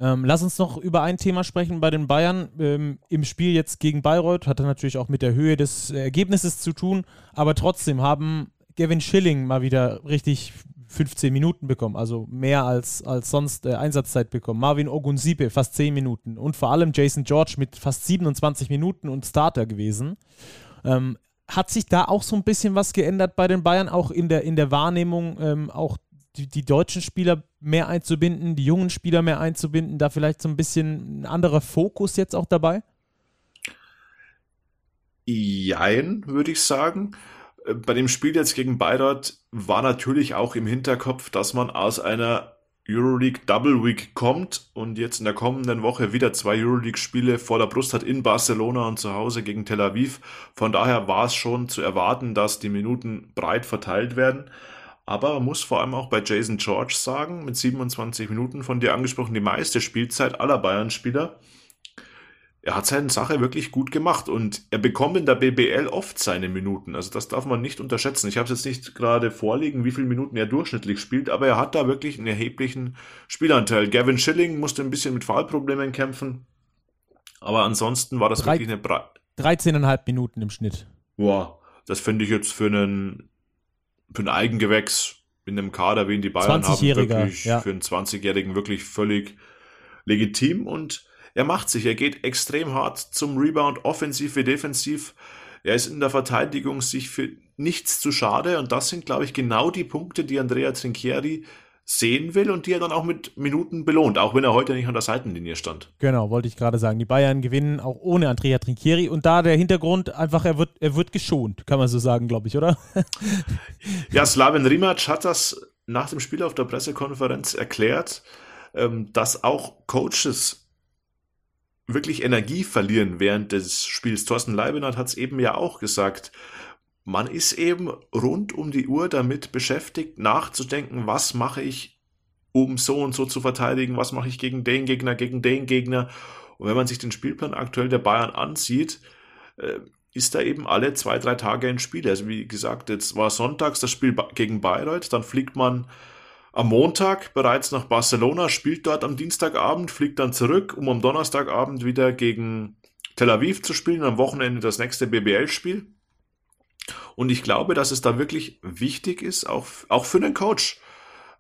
Ähm, lass uns noch über ein Thema sprechen bei den Bayern. Ähm, Im Spiel jetzt gegen Bayreuth hatte natürlich auch mit der Höhe des Ergebnisses zu tun, aber trotzdem haben Gavin Schilling mal wieder richtig 15 Minuten bekommen, also mehr als, als sonst äh, Einsatzzeit bekommen. Marvin Ogunsipe fast 10 Minuten und vor allem Jason George mit fast 27 Minuten und Starter gewesen. Ähm, hat sich da auch so ein bisschen was geändert bei den Bayern, auch in der, in der Wahrnehmung, ähm, auch die, die deutschen Spieler mehr einzubinden, die jungen Spieler mehr einzubinden, da vielleicht so ein bisschen ein anderer Fokus jetzt auch dabei? Jein, würde ich sagen. Äh, bei dem Spiel jetzt gegen Bayreuth war natürlich auch im Hinterkopf, dass man aus einer Euroleague Double Week kommt und jetzt in der kommenden Woche wieder zwei Euroleague-Spiele vor der Brust hat in Barcelona und zu Hause gegen Tel Aviv. Von daher war es schon zu erwarten, dass die Minuten breit verteilt werden. Aber man muss vor allem auch bei Jason George sagen, mit 27 Minuten von dir angesprochen, die meiste Spielzeit aller Bayern-Spieler er hat seine Sache wirklich gut gemacht und er bekommt in der BBL oft seine Minuten. Also das darf man nicht unterschätzen. Ich habe es jetzt nicht gerade vorliegen, wie viele Minuten er durchschnittlich spielt, aber er hat da wirklich einen erheblichen Spielanteil. Gavin Schilling musste ein bisschen mit Fallproblemen kämpfen, aber ansonsten war das Drei, wirklich eine... Bra 13,5 Minuten im Schnitt. Boah, das finde ich jetzt für einen, für ein Eigengewächs in einem Kader, wie ihn die Bayern haben, wirklich ja. für einen 20-Jährigen wirklich völlig legitim und er macht sich, er geht extrem hart zum Rebound, offensiv wie defensiv. Er ist in der Verteidigung sich für nichts zu schade und das sind, glaube ich, genau die Punkte, die Andrea Trinchieri sehen will und die er dann auch mit Minuten belohnt, auch wenn er heute nicht an der Seitenlinie stand. Genau, wollte ich gerade sagen. Die Bayern gewinnen auch ohne Andrea Trinchieri und da der Hintergrund einfach, er wird, er wird geschont, kann man so sagen, glaube ich, oder? ja, Slaven Rimac hat das nach dem Spiel auf der Pressekonferenz erklärt, ähm, dass auch Coaches wirklich Energie verlieren während des Spiels. Thorsten Leibenhardt hat es eben ja auch gesagt. Man ist eben rund um die Uhr damit beschäftigt, nachzudenken, was mache ich, um so und so zu verteidigen, was mache ich gegen den Gegner, gegen den Gegner. Und wenn man sich den Spielplan aktuell der Bayern ansieht, äh, ist da eben alle zwei, drei Tage ein Spiel. Also wie gesagt, jetzt war sonntags das Spiel gegen Bayreuth, dann fliegt man am Montag bereits nach Barcelona, spielt dort am Dienstagabend, fliegt dann zurück, um am Donnerstagabend wieder gegen Tel Aviv zu spielen, am Wochenende das nächste BBL-Spiel. Und ich glaube, dass es da wirklich wichtig ist, auch, auch für den Coach,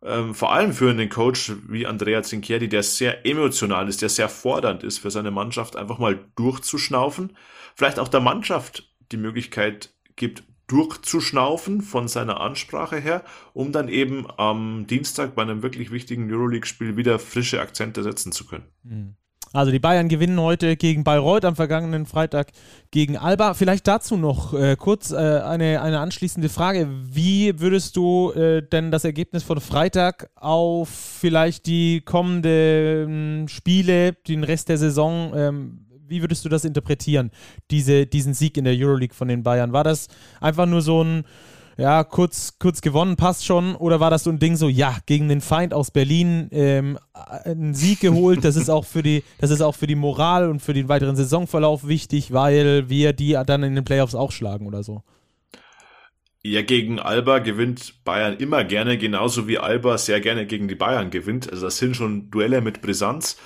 ähm, vor allem für einen Coach wie Andrea Zinchieri, der sehr emotional ist, der sehr fordernd ist für seine Mannschaft, einfach mal durchzuschnaufen, vielleicht auch der Mannschaft die Möglichkeit gibt, durchzuschnaufen von seiner Ansprache her, um dann eben am Dienstag bei einem wirklich wichtigen Euroleague-Spiel wieder frische Akzente setzen zu können. Mhm. Also die Bayern gewinnen heute gegen Bayreuth am vergangenen Freitag gegen Alba. Vielleicht dazu noch äh, kurz äh, eine, eine anschließende Frage. Wie würdest du äh, denn das Ergebnis von Freitag auf vielleicht die kommenden Spiele, den Rest der Saison ähm, wie würdest du das interpretieren, diese, diesen Sieg in der Euroleague von den Bayern? War das einfach nur so ein, ja, kurz, kurz gewonnen, passt schon? Oder war das so ein Ding so, ja, gegen den Feind aus Berlin ähm, einen Sieg geholt? Das ist auch für die, das ist auch für die Moral und für den weiteren Saisonverlauf wichtig, weil wir die dann in den Playoffs auch schlagen oder so. Ja, gegen Alba gewinnt Bayern immer gerne, genauso wie Alba sehr gerne gegen die Bayern gewinnt. Also das sind schon Duelle mit Brisanz.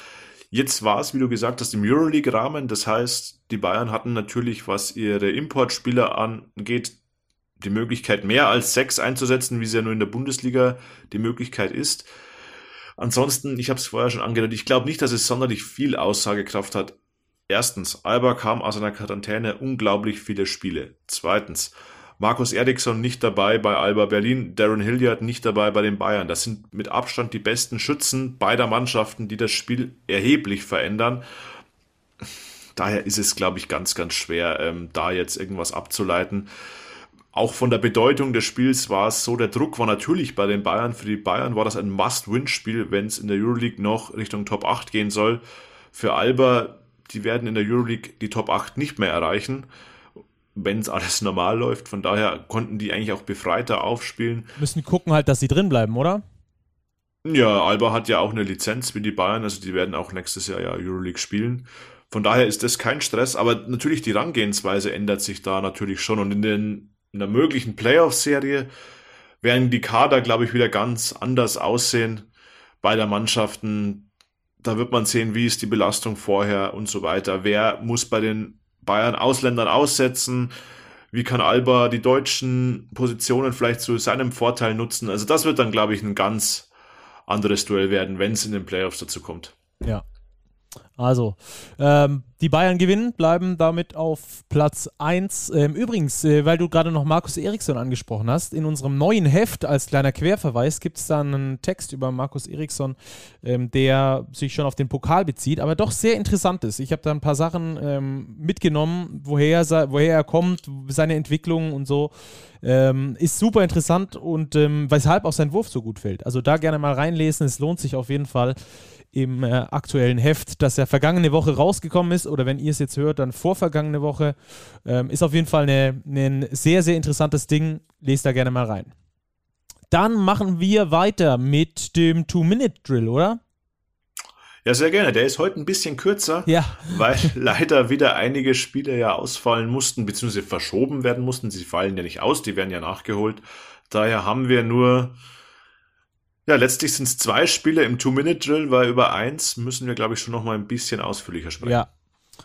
Jetzt war es, wie du gesagt hast, im Euroleague-Rahmen. Das heißt, die Bayern hatten natürlich, was ihre Importspieler angeht, die Möglichkeit, mehr als sechs einzusetzen, wie es ja nur in der Bundesliga die Möglichkeit ist. Ansonsten, ich habe es vorher schon angedeutet, ich glaube nicht, dass es sonderlich viel Aussagekraft hat. Erstens, Alba kam aus einer Quarantäne unglaublich viele Spiele. Zweitens, Markus Eriksson nicht dabei bei Alba Berlin, Darren Hilliard nicht dabei bei den Bayern. Das sind mit Abstand die besten Schützen beider Mannschaften, die das Spiel erheblich verändern. Daher ist es, glaube ich, ganz, ganz schwer, ähm, da jetzt irgendwas abzuleiten. Auch von der Bedeutung des Spiels war es so, der Druck war natürlich bei den Bayern. Für die Bayern war das ein Must-Win-Spiel, wenn es in der Euroleague noch Richtung Top 8 gehen soll. Für Alba, die werden in der Euroleague die Top 8 nicht mehr erreichen wenn es alles normal läuft. Von daher konnten die eigentlich auch befreiter aufspielen. Müssen gucken halt, dass sie drin bleiben, oder? Ja, Alba hat ja auch eine Lizenz wie die Bayern, also die werden auch nächstes Jahr ja Euroleague spielen. Von daher ist das kein Stress, aber natürlich die Rangehensweise ändert sich da natürlich schon und in, den, in der möglichen Playoff-Serie werden die Kader, glaube ich, wieder ganz anders aussehen bei der Mannschaften. Da wird man sehen, wie ist die Belastung vorher und so weiter. Wer muss bei den Bayern Ausländern aussetzen? Wie kann Alba die deutschen Positionen vielleicht zu seinem Vorteil nutzen? Also das wird dann, glaube ich, ein ganz anderes Duell werden, wenn es in den Playoffs dazu kommt. Ja, also, ähm, die Bayern gewinnen, bleiben damit auf Platz 1. Ähm, übrigens, äh, weil du gerade noch Markus Eriksson angesprochen hast, in unserem neuen Heft als kleiner Querverweis gibt es da einen Text über Markus Eriksson, ähm, der sich schon auf den Pokal bezieht, aber doch sehr interessant ist. Ich habe da ein paar Sachen ähm, mitgenommen, woher, woher er kommt, seine Entwicklung und so. Ähm, ist super interessant und ähm, weshalb auch sein Wurf so gut fällt. Also da gerne mal reinlesen, es lohnt sich auf jeden Fall im äh, aktuellen Heft, das ja vergangene Woche rausgekommen ist, oder wenn ihr es jetzt hört, dann vorvergangene Woche. Ähm, ist auf jeden Fall ein sehr, sehr interessantes Ding. Lest da gerne mal rein. Dann machen wir weiter mit dem Two-Minute-Drill, oder? Ja, sehr gerne. Der ist heute ein bisschen kürzer, ja. weil leider wieder einige Spiele ja ausfallen mussten, beziehungsweise verschoben werden mussten. Sie fallen ja nicht aus, die werden ja nachgeholt. Daher haben wir nur ja, letztlich sind es zwei Spiele im Two-Minute-Drill, weil über eins müssen wir, glaube ich, schon noch mal ein bisschen ausführlicher sprechen. Ja.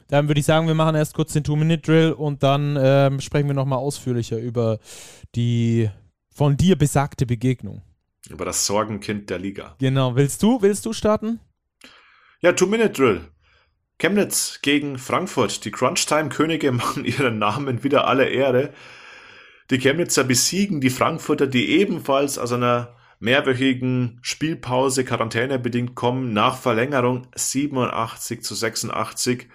Dann würde ich sagen, wir machen erst kurz den Two-Minute-Drill und dann ähm, sprechen wir noch mal ausführlicher über die von dir besagte Begegnung. Über das Sorgenkind der Liga. Genau. Willst du, willst du starten? Ja, Two-Minute-Drill. Chemnitz gegen Frankfurt. Die Crunch-Time-Könige machen ihren Namen wieder alle Ehre. Die Chemnitzer besiegen die Frankfurter, die ebenfalls aus einer mehrwöchigen Spielpause quarantänebedingt kommen, nach Verlängerung 87 zu 86.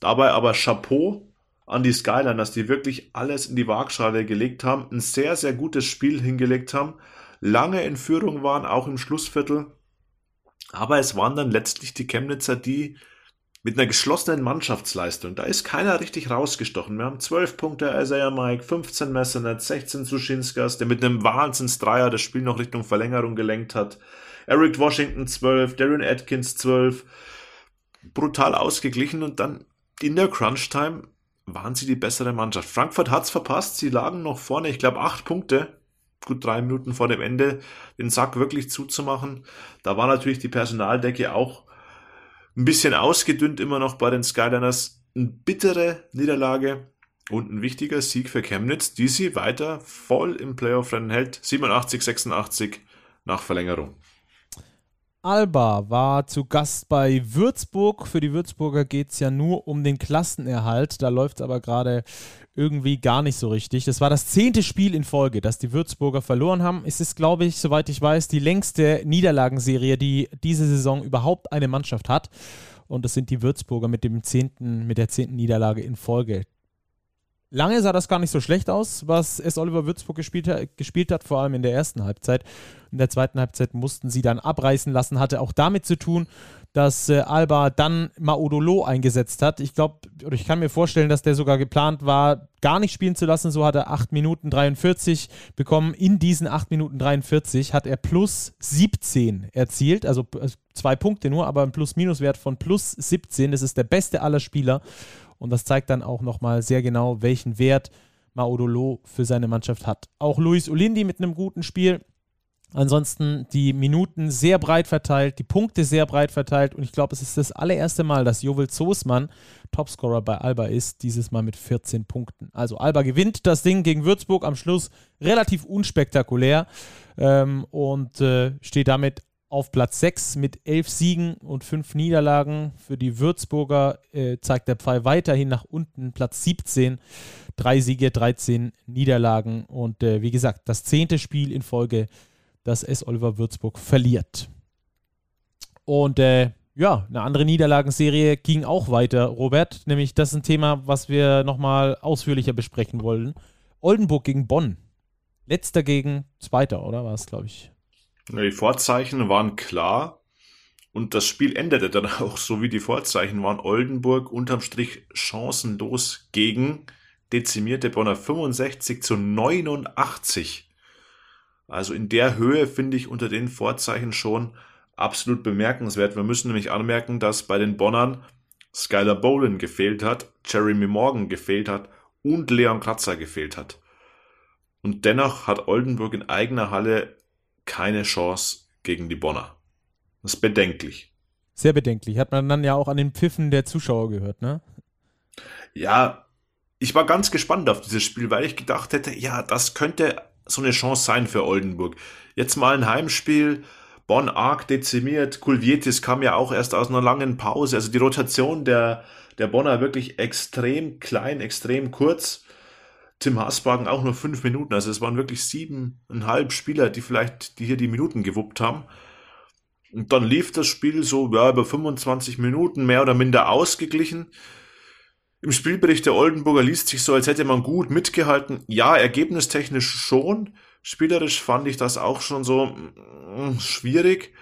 Dabei aber Chapeau an die Skyliners, die wirklich alles in die Waagschale gelegt haben, ein sehr, sehr gutes Spiel hingelegt haben, lange in Führung waren, auch im Schlussviertel. Aber es waren dann letztlich die Chemnitzer, die mit einer geschlossenen Mannschaftsleistung. Da ist keiner richtig rausgestochen. Wir haben 12 Punkte Isaiah Mike, 15 Messernet, 16 Suschinskas, der mit einem Wahnsinnsdreier das Spiel noch Richtung Verlängerung gelenkt hat. Eric Washington 12, Darren Atkins 12. Brutal ausgeglichen und dann in der Crunch-Time waren sie die bessere Mannschaft. Frankfurt hat's verpasst, sie lagen noch vorne, ich glaube acht Punkte, gut drei Minuten vor dem Ende, den Sack wirklich zuzumachen. Da war natürlich die Personaldecke auch ein bisschen ausgedünnt immer noch bei den Skyliners. Eine bittere Niederlage und ein wichtiger Sieg für Chemnitz, die sie weiter voll im Playoff-Rennen hält. 87, 86 nach Verlängerung. Alba war zu Gast bei Würzburg. Für die Würzburger geht es ja nur um den Klassenerhalt. Da läuft es aber gerade irgendwie gar nicht so richtig. Das war das zehnte Spiel in Folge, das die Würzburger verloren haben. Es ist, glaube ich, soweit ich weiß, die längste Niederlagenserie, die diese Saison überhaupt eine Mannschaft hat. Und das sind die Würzburger mit dem zehnten, mit der zehnten Niederlage in Folge. Lange sah das gar nicht so schlecht aus, was S. Oliver Würzburg gespielt, gespielt hat, vor allem in der ersten Halbzeit. In der zweiten Halbzeit mussten sie dann abreißen lassen, hatte auch damit zu tun, dass äh, Alba dann Maudolo eingesetzt hat. Ich glaube, oder ich kann mir vorstellen, dass der sogar geplant war, gar nicht spielen zu lassen. So hat er 8 Minuten 43 bekommen. In diesen 8 Minuten 43 hat er plus 17 erzielt, also, also zwei Punkte nur, aber ein Plus-Minus-Wert von plus 17. Das ist der beste aller Spieler. Und das zeigt dann auch nochmal sehr genau, welchen Wert Maudolo für seine Mannschaft hat. Auch Luis Olindi mit einem guten Spiel. Ansonsten die Minuten sehr breit verteilt, die Punkte sehr breit verteilt und ich glaube, es ist das allererste Mal, dass Jovel Zosmann Topscorer bei Alba ist, dieses Mal mit 14 Punkten. Also Alba gewinnt das Ding gegen Würzburg am Schluss relativ unspektakulär ähm, und äh, steht damit auf Platz 6 mit 11 Siegen und 5 Niederlagen. Für die Würzburger äh, zeigt der Pfeil weiterhin nach unten, Platz 17. Drei Siege, 13 Niederlagen und äh, wie gesagt, das zehnte Spiel in Folge, das S. Oliver Würzburg verliert. Und äh, ja, eine andere Niederlagenserie ging auch weiter, Robert. Nämlich das ist ein Thema, was wir nochmal ausführlicher besprechen wollen. Oldenburg gegen Bonn. Letzter gegen Zweiter, oder war es, glaube ich? Die Vorzeichen waren klar und das Spiel endete dann auch so wie die Vorzeichen waren. Oldenburg unterm Strich chancenlos gegen dezimierte Bonner 65 zu 89. Also in der Höhe finde ich unter den Vorzeichen schon absolut bemerkenswert. Wir müssen nämlich anmerken, dass bei den Bonnern Skylar Bolin gefehlt hat, Jeremy Morgan gefehlt hat und Leon Kratzer gefehlt hat. Und dennoch hat Oldenburg in eigener Halle keine Chance gegen die Bonner. Das ist bedenklich. Sehr bedenklich. Hat man dann ja auch an den Pfiffen der Zuschauer gehört, ne? Ja, ich war ganz gespannt auf dieses Spiel, weil ich gedacht hätte, ja, das könnte so eine Chance sein für Oldenburg. Jetzt mal ein Heimspiel, Bonn arg dezimiert, Kulvietis kam ja auch erst aus einer langen Pause, also die Rotation der, der Bonner wirklich extrem klein, extrem kurz. Tim Hasbagen auch nur fünf Minuten, also es waren wirklich siebeneinhalb Spieler, die vielleicht, die hier die Minuten gewuppt haben. Und dann lief das Spiel so, ja, über 25 Minuten mehr oder minder ausgeglichen. Im Spielbericht der Oldenburger liest sich so, als hätte man gut mitgehalten. Ja, ergebnistechnisch schon. Spielerisch fand ich das auch schon so mm, schwierig.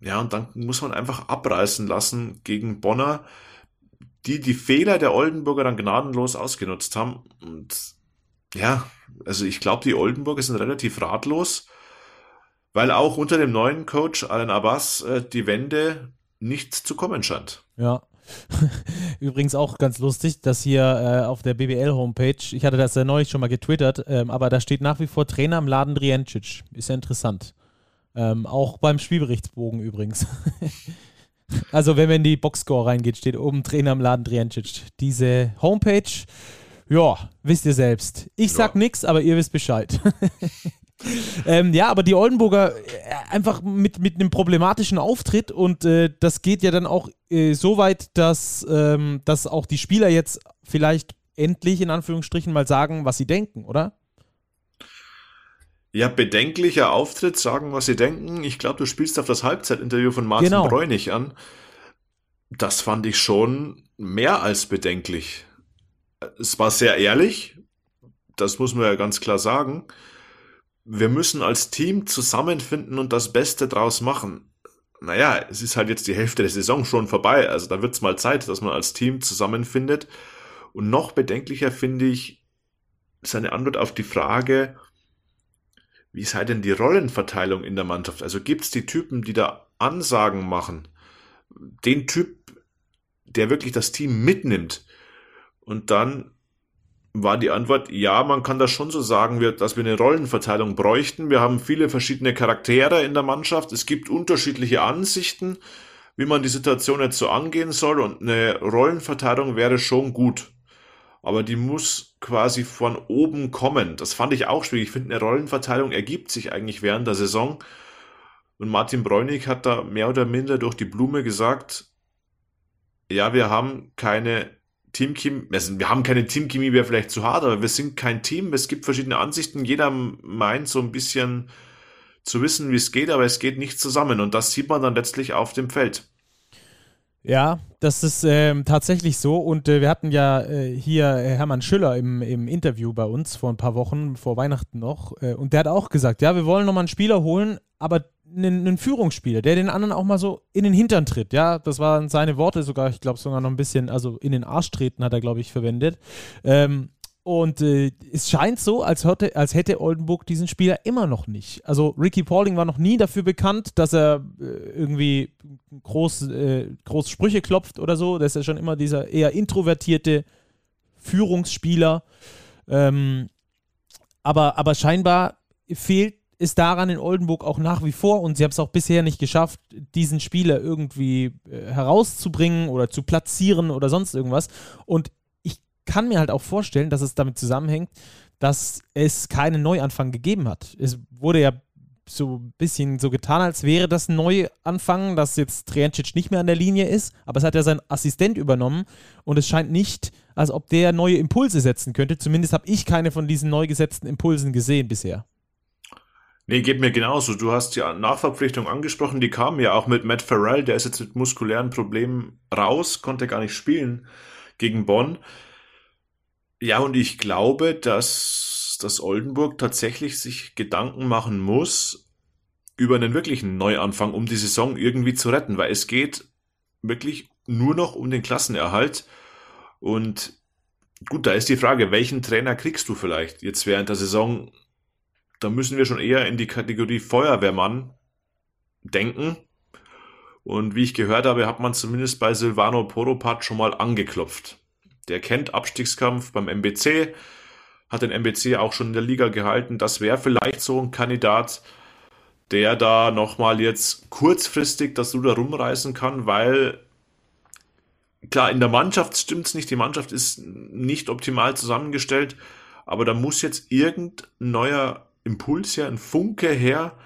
Ja, und dann muss man einfach abreißen lassen gegen Bonner, die die Fehler der Oldenburger dann gnadenlos ausgenutzt haben. Und ja, also ich glaube, die Oldenburger sind relativ ratlos, weil auch unter dem neuen Coach Alan Abbas äh, die Wende nicht zu kommen scheint. Ja, Übrigens auch ganz lustig, dass hier äh, auf der BBL-Homepage, ich hatte das ja neulich schon mal getwittert, ähm, aber da steht nach wie vor Trainer im Laden Driencic. Ist ja interessant. Ähm, auch beim Spielberichtsbogen übrigens. also wenn man in die Boxscore reingeht, steht oben Trainer im Laden Driencic. Diese Homepage, ja, wisst ihr selbst. Ich sag ja. nichts, aber ihr wisst Bescheid. ähm, ja, aber die Oldenburger äh, einfach mit, mit einem problematischen Auftritt und äh, das geht ja dann auch äh, so weit, dass, ähm, dass auch die Spieler jetzt vielleicht endlich in Anführungsstrichen mal sagen, was sie denken, oder? Ja, bedenklicher Auftritt, sagen, was sie denken. Ich glaube, du spielst auf das Halbzeitinterview von Martin genau. Bräunig an. Das fand ich schon mehr als bedenklich. Es war sehr ehrlich, das muss man ja ganz klar sagen wir müssen als Team zusammenfinden und das Beste draus machen. Naja, es ist halt jetzt die Hälfte der Saison schon vorbei, also da wird es mal Zeit, dass man als Team zusammenfindet. Und noch bedenklicher finde ich seine Antwort auf die Frage, wie sei denn die Rollenverteilung in der Mannschaft? Also gibt es die Typen, die da Ansagen machen? Den Typ, der wirklich das Team mitnimmt und dann war die Antwort, ja, man kann das schon so sagen, dass wir eine Rollenverteilung bräuchten. Wir haben viele verschiedene Charaktere in der Mannschaft. Es gibt unterschiedliche Ansichten, wie man die Situation jetzt so angehen soll und eine Rollenverteilung wäre schon gut. Aber die muss quasi von oben kommen. Das fand ich auch schwierig. Ich finde, eine Rollenverteilung ergibt sich eigentlich während der Saison. Und Martin Bräunig hat da mehr oder minder durch die Blume gesagt, ja, wir haben keine Teamchemie, also wir haben keine Teamchemie, wäre vielleicht zu hart, aber wir sind kein Team. Es gibt verschiedene Ansichten. Jeder meint so ein bisschen zu wissen, wie es geht, aber es geht nicht zusammen. Und das sieht man dann letztlich auf dem Feld. Ja, das ist ähm, tatsächlich so. Und äh, wir hatten ja äh, hier Hermann Schüller im, im Interview bei uns vor ein paar Wochen, vor Weihnachten noch. Äh, und der hat auch gesagt, ja, wir wollen nochmal einen Spieler holen, aber einen, Führungsspieler, der den anderen auch mal so in den Hintern tritt. Ja, das waren seine Worte sogar, ich glaube sogar noch ein bisschen, also in den Arsch treten hat er, glaube ich, verwendet. Ähm, und äh, es scheint so, als, hätte, als hätte Oldenburg diesen Spieler immer noch nicht. Also Ricky Pauling war noch nie dafür bekannt, dass er äh, irgendwie groß, äh, groß Sprüche klopft oder so. Das ist ja schon immer dieser eher introvertierte Führungsspieler. Ähm, aber, aber scheinbar fehlt ist daran in Oldenburg auch nach wie vor und sie haben es auch bisher nicht geschafft, diesen Spieler irgendwie äh, herauszubringen oder zu platzieren oder sonst irgendwas. Und ich kann mir halt auch vorstellen, dass es damit zusammenhängt, dass es keinen Neuanfang gegeben hat. Es wurde ja so ein bisschen so getan, als wäre das ein Neuanfang, dass jetzt Triancic nicht mehr an der Linie ist, aber es hat ja sein Assistent übernommen und es scheint nicht, als ob der neue Impulse setzen könnte. Zumindest habe ich keine von diesen neu gesetzten Impulsen gesehen bisher. Nee, geht mir genauso. Du hast die Nachverpflichtung angesprochen, die kam ja auch mit Matt Farrell, der ist jetzt mit muskulären Problemen raus, konnte gar nicht spielen gegen Bonn. Ja, und ich glaube, dass, dass Oldenburg tatsächlich sich Gedanken machen muss über einen wirklichen Neuanfang, um die Saison irgendwie zu retten, weil es geht wirklich nur noch um den Klassenerhalt. Und gut, da ist die Frage, welchen Trainer kriegst du vielleicht jetzt während der Saison? Da müssen wir schon eher in die Kategorie Feuerwehrmann denken. Und wie ich gehört habe, hat man zumindest bei Silvano Poropat schon mal angeklopft. Der kennt Abstiegskampf beim MBC, hat den MBC auch schon in der Liga gehalten. Das wäre vielleicht so ein Kandidat, der da nochmal jetzt kurzfristig das Ruder rumreißen kann, weil klar, in der Mannschaft stimmt es nicht, die Mannschaft ist nicht optimal zusammengestellt, aber da muss jetzt irgendein neuer Impuls her, ein Funke her,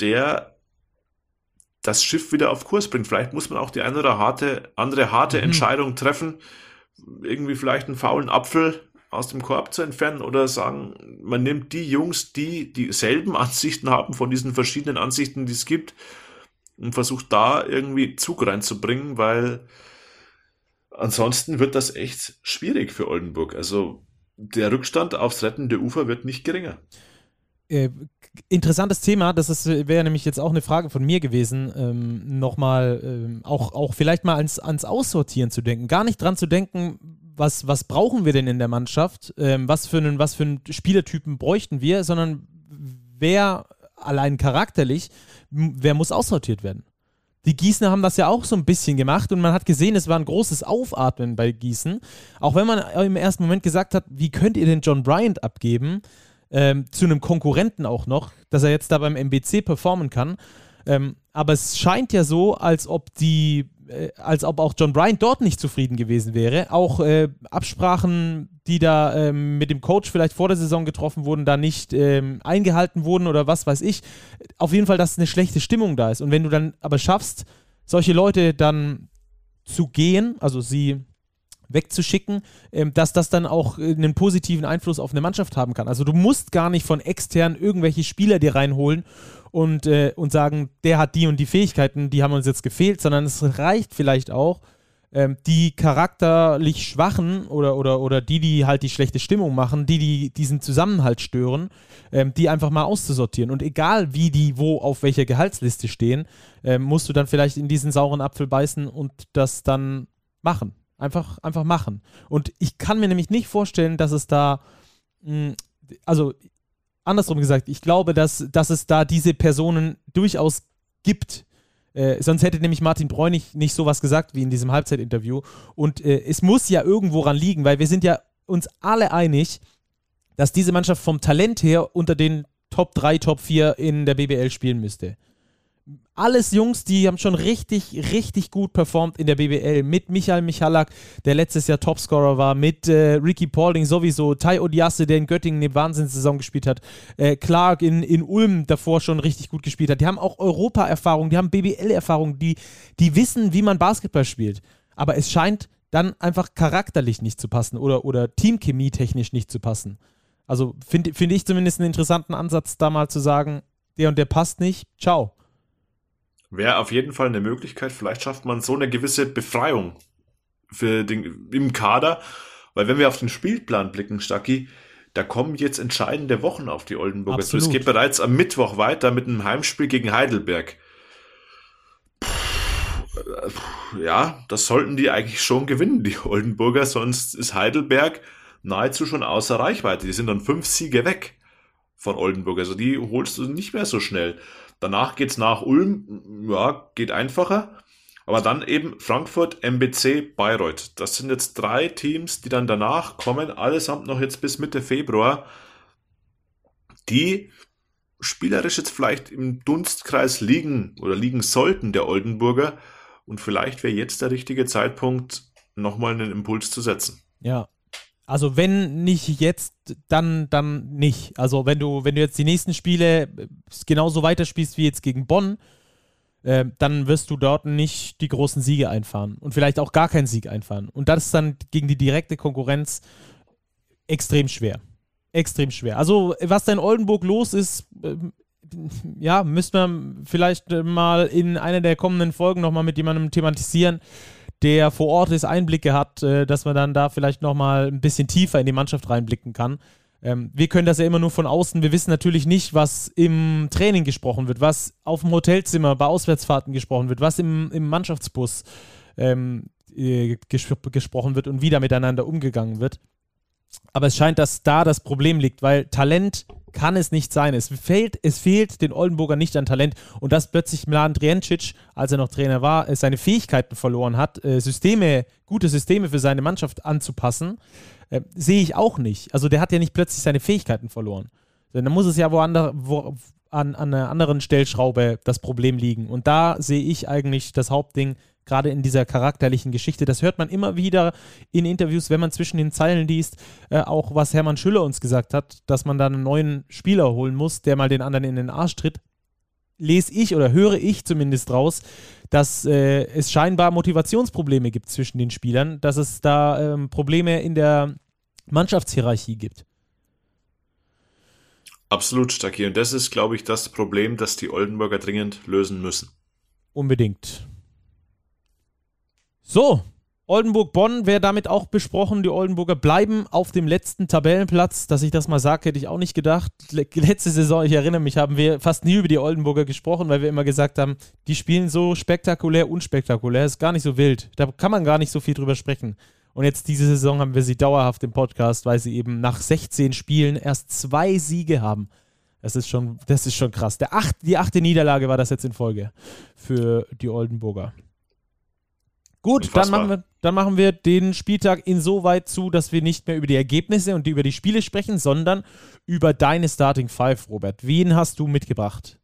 der das Schiff wieder auf Kurs bringt. Vielleicht muss man auch die eine oder harte, andere harte mhm. Entscheidung treffen, irgendwie vielleicht einen faulen Apfel aus dem Korb zu entfernen oder sagen, man nimmt die Jungs, die dieselben Ansichten haben von diesen verschiedenen Ansichten, die es gibt und versucht da irgendwie Zug reinzubringen, weil ansonsten wird das echt schwierig für Oldenburg. Also der Rückstand aufs rettende Ufer wird nicht geringer. Äh, interessantes Thema, das wäre nämlich jetzt auch eine Frage von mir gewesen, ähm, nochmal ähm, auch, auch vielleicht mal ans, ans Aussortieren zu denken. Gar nicht dran zu denken, was, was brauchen wir denn in der Mannschaft, ähm, was, für einen, was für einen Spielertypen bräuchten wir, sondern wer allein charakterlich, wer muss aussortiert werden. Die Gießener haben das ja auch so ein bisschen gemacht und man hat gesehen, es war ein großes Aufatmen bei Gießen. Auch wenn man im ersten Moment gesagt hat, wie könnt ihr den John Bryant abgeben, ähm, zu einem Konkurrenten auch noch, dass er jetzt da beim MBC performen kann. Ähm, aber es scheint ja so, als ob die, äh, als ob auch John Bryant dort nicht zufrieden gewesen wäre. Auch äh, Absprachen, die da ähm, mit dem Coach vielleicht vor der Saison getroffen wurden, da nicht ähm, eingehalten wurden oder was weiß ich. Auf jeden Fall, dass eine schlechte Stimmung da ist. Und wenn du dann aber schaffst, solche Leute dann zu gehen, also sie wegzuschicken, ähm, dass das dann auch äh, einen positiven Einfluss auf eine Mannschaft haben kann. Also du musst gar nicht von extern irgendwelche Spieler dir reinholen und, äh, und sagen, der hat die und die Fähigkeiten, die haben uns jetzt gefehlt, sondern es reicht vielleicht auch, ähm, die charakterlich Schwachen oder, oder, oder die, die halt die schlechte Stimmung machen, die, die diesen Zusammenhalt stören, ähm, die einfach mal auszusortieren. Und egal, wie die wo auf welcher Gehaltsliste stehen, ähm, musst du dann vielleicht in diesen sauren Apfel beißen und das dann machen. Einfach, einfach machen. Und ich kann mir nämlich nicht vorstellen, dass es da, mh, hm, also andersrum gesagt, ich glaube, dass, dass es da diese Personen durchaus gibt. Äh, sonst hätte nämlich Martin Bräunig nicht sowas gesagt wie in diesem Halbzeitinterview. Und äh, es muss ja irgendwo ran liegen, weil wir sind ja uns alle einig, dass diese Mannschaft vom Talent her unter den Top 3, Top 4 in der BBL spielen müsste alles Jungs, die haben schon richtig, richtig gut performt in der BBL. Mit Michael Michalak, der letztes Jahr Topscorer war, mit äh, Ricky Paulding sowieso, Tai Odiasse, der in Göttingen eine Wahnsinnssaison gespielt hat, äh, Clark in, in Ulm davor schon richtig gut gespielt hat. Die haben auch Europa-Erfahrung, die haben BBL-Erfahrung, die, die wissen, wie man Basketball spielt. Aber es scheint dann einfach charakterlich nicht zu passen oder, oder Teamchemie technisch nicht zu passen. Also finde find ich zumindest einen interessanten Ansatz, da mal zu sagen, der und der passt nicht, ciao. Wäre auf jeden Fall eine Möglichkeit. Vielleicht schafft man so eine gewisse Befreiung für den, im Kader. Weil wenn wir auf den Spielplan blicken, Stacki, da kommen jetzt entscheidende Wochen auf die Oldenburger. Also es geht bereits am Mittwoch weiter mit einem Heimspiel gegen Heidelberg. Ja, das sollten die eigentlich schon gewinnen, die Oldenburger, sonst ist Heidelberg nahezu schon außer Reichweite. Die sind dann fünf Siege weg von Oldenburg. Also die holst du nicht mehr so schnell. Danach geht's nach Ulm, ja, geht einfacher. Aber dann eben Frankfurt, MBC, Bayreuth. Das sind jetzt drei Teams, die dann danach kommen, allesamt noch jetzt bis Mitte Februar, die spielerisch jetzt vielleicht im Dunstkreis liegen oder liegen sollten der Oldenburger. Und vielleicht wäre jetzt der richtige Zeitpunkt, nochmal einen Impuls zu setzen. Ja, also wenn nicht jetzt, dann, dann nicht. Also wenn du, wenn du jetzt die nächsten Spiele genauso weiterspielst wie jetzt gegen Bonn, äh, dann wirst du dort nicht die großen Siege einfahren und vielleicht auch gar keinen Sieg einfahren. Und das ist dann gegen die direkte Konkurrenz extrem schwer. Extrem schwer. Also was da in Oldenburg los ist, äh, ja, müssen wir vielleicht mal in einer der kommenden Folgen nochmal mit jemandem thematisieren der vor Ort ist, Einblicke hat, äh, dass man dann da vielleicht nochmal ein bisschen tiefer in die Mannschaft reinblicken kann. Ähm, wir können das ja immer nur von außen. Wir wissen natürlich nicht, was im Training gesprochen wird, was auf dem Hotelzimmer bei Auswärtsfahrten gesprochen wird, was im, im Mannschaftsbus ähm, äh, ges gesprochen wird und wie da miteinander umgegangen wird. Aber es scheint, dass da das Problem liegt, weil Talent kann es nicht sein. Es fehlt, es fehlt den Oldenburger nicht an Talent. Und dass plötzlich Milan Driencic, als er noch Trainer war, äh, seine Fähigkeiten verloren hat, äh, Systeme, gute Systeme für seine Mannschaft anzupassen, äh, sehe ich auch nicht. Also der hat ja nicht plötzlich seine Fähigkeiten verloren. Dann muss es ja woanders, wo, an, an einer anderen Stellschraube das Problem liegen. Und da sehe ich eigentlich das Hauptding, gerade in dieser charakterlichen Geschichte. Das hört man immer wieder in Interviews, wenn man zwischen den Zeilen liest, äh, auch was Hermann Schüller uns gesagt hat, dass man da einen neuen Spieler holen muss, der mal den anderen in den Arsch tritt. Lese ich oder höre ich zumindest raus, dass äh, es scheinbar Motivationsprobleme gibt zwischen den Spielern, dass es da ähm, Probleme in der Mannschaftshierarchie gibt. Absolut, Stacki. Und das ist, glaube ich, das Problem, das die Oldenburger dringend lösen müssen. Unbedingt. So, Oldenburg-Bonn wäre damit auch besprochen. Die Oldenburger bleiben auf dem letzten Tabellenplatz. Dass ich das mal sage, hätte ich auch nicht gedacht. Letzte Saison, ich erinnere mich, haben wir fast nie über die Oldenburger gesprochen, weil wir immer gesagt haben, die spielen so spektakulär, unspektakulär. Ist gar nicht so wild. Da kann man gar nicht so viel drüber sprechen. Und jetzt diese Saison haben wir sie dauerhaft im Podcast, weil sie eben nach 16 Spielen erst zwei Siege haben. Das ist schon, das ist schon krass. Der acht, die achte Niederlage war das jetzt in Folge für die Oldenburger. Gut, dann machen, wir, dann machen wir den Spieltag insoweit zu, dass wir nicht mehr über die Ergebnisse und über die Spiele sprechen, sondern über deine Starting Five, Robert. Wen hast du mitgebracht?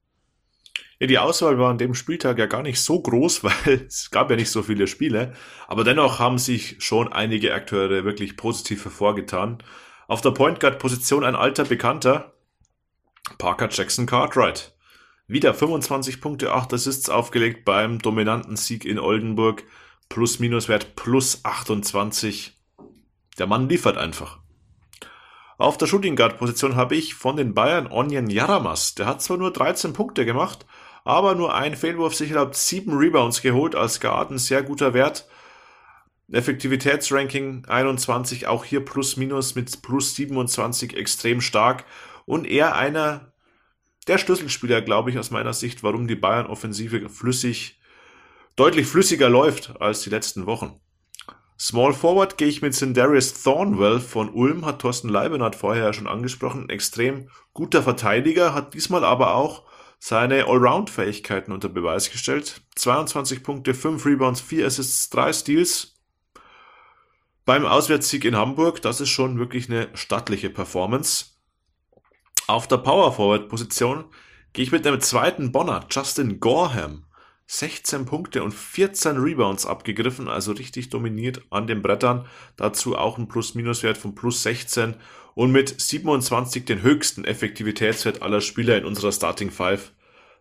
Ja, die Auswahl war an dem Spieltag ja gar nicht so groß, weil es gab ja nicht so viele Spiele. Aber dennoch haben sich schon einige Akteure wirklich positiv hervorgetan. Auf der Point Guard Position ein alter Bekannter, Parker Jackson Cartwright. Wieder 25 Punkte, 8 Assists aufgelegt beim dominanten Sieg in Oldenburg. Plus-Minus-Wert plus 28. Der Mann liefert einfach. Auf der Shooting Guard Position habe ich von den Bayern Onion Yaramas. Der hat zwar nur 13 Punkte gemacht, aber nur ein Fehlwurf sich erlaubt, sieben Rebounds geholt als Guard, ein sehr guter Wert. Effektivitätsranking 21, auch hier plus minus mit plus 27 extrem stark und eher einer der Schlüsselspieler, glaube ich, aus meiner Sicht, warum die Bayern Offensive flüssig deutlich flüssiger läuft als die letzten Wochen. Small Forward gehe ich mit Sindarius Thornwell von Ulm, hat Thorsten Leibenhardt vorher schon angesprochen. extrem guter Verteidiger, hat diesmal aber auch seine Allround-Fähigkeiten unter Beweis gestellt. 22 Punkte, 5 Rebounds, 4 Assists, 3 Steals. Beim Auswärtssieg in Hamburg, das ist schon wirklich eine stattliche Performance. Auf der Power Forward Position gehe ich mit dem zweiten Bonner, Justin Gorham. 16 Punkte und 14 Rebounds abgegriffen, also richtig dominiert an den Brettern. Dazu auch ein Plus-Minus-Wert von plus 16 und mit 27 den höchsten Effektivitätswert aller Spieler in unserer Starting Five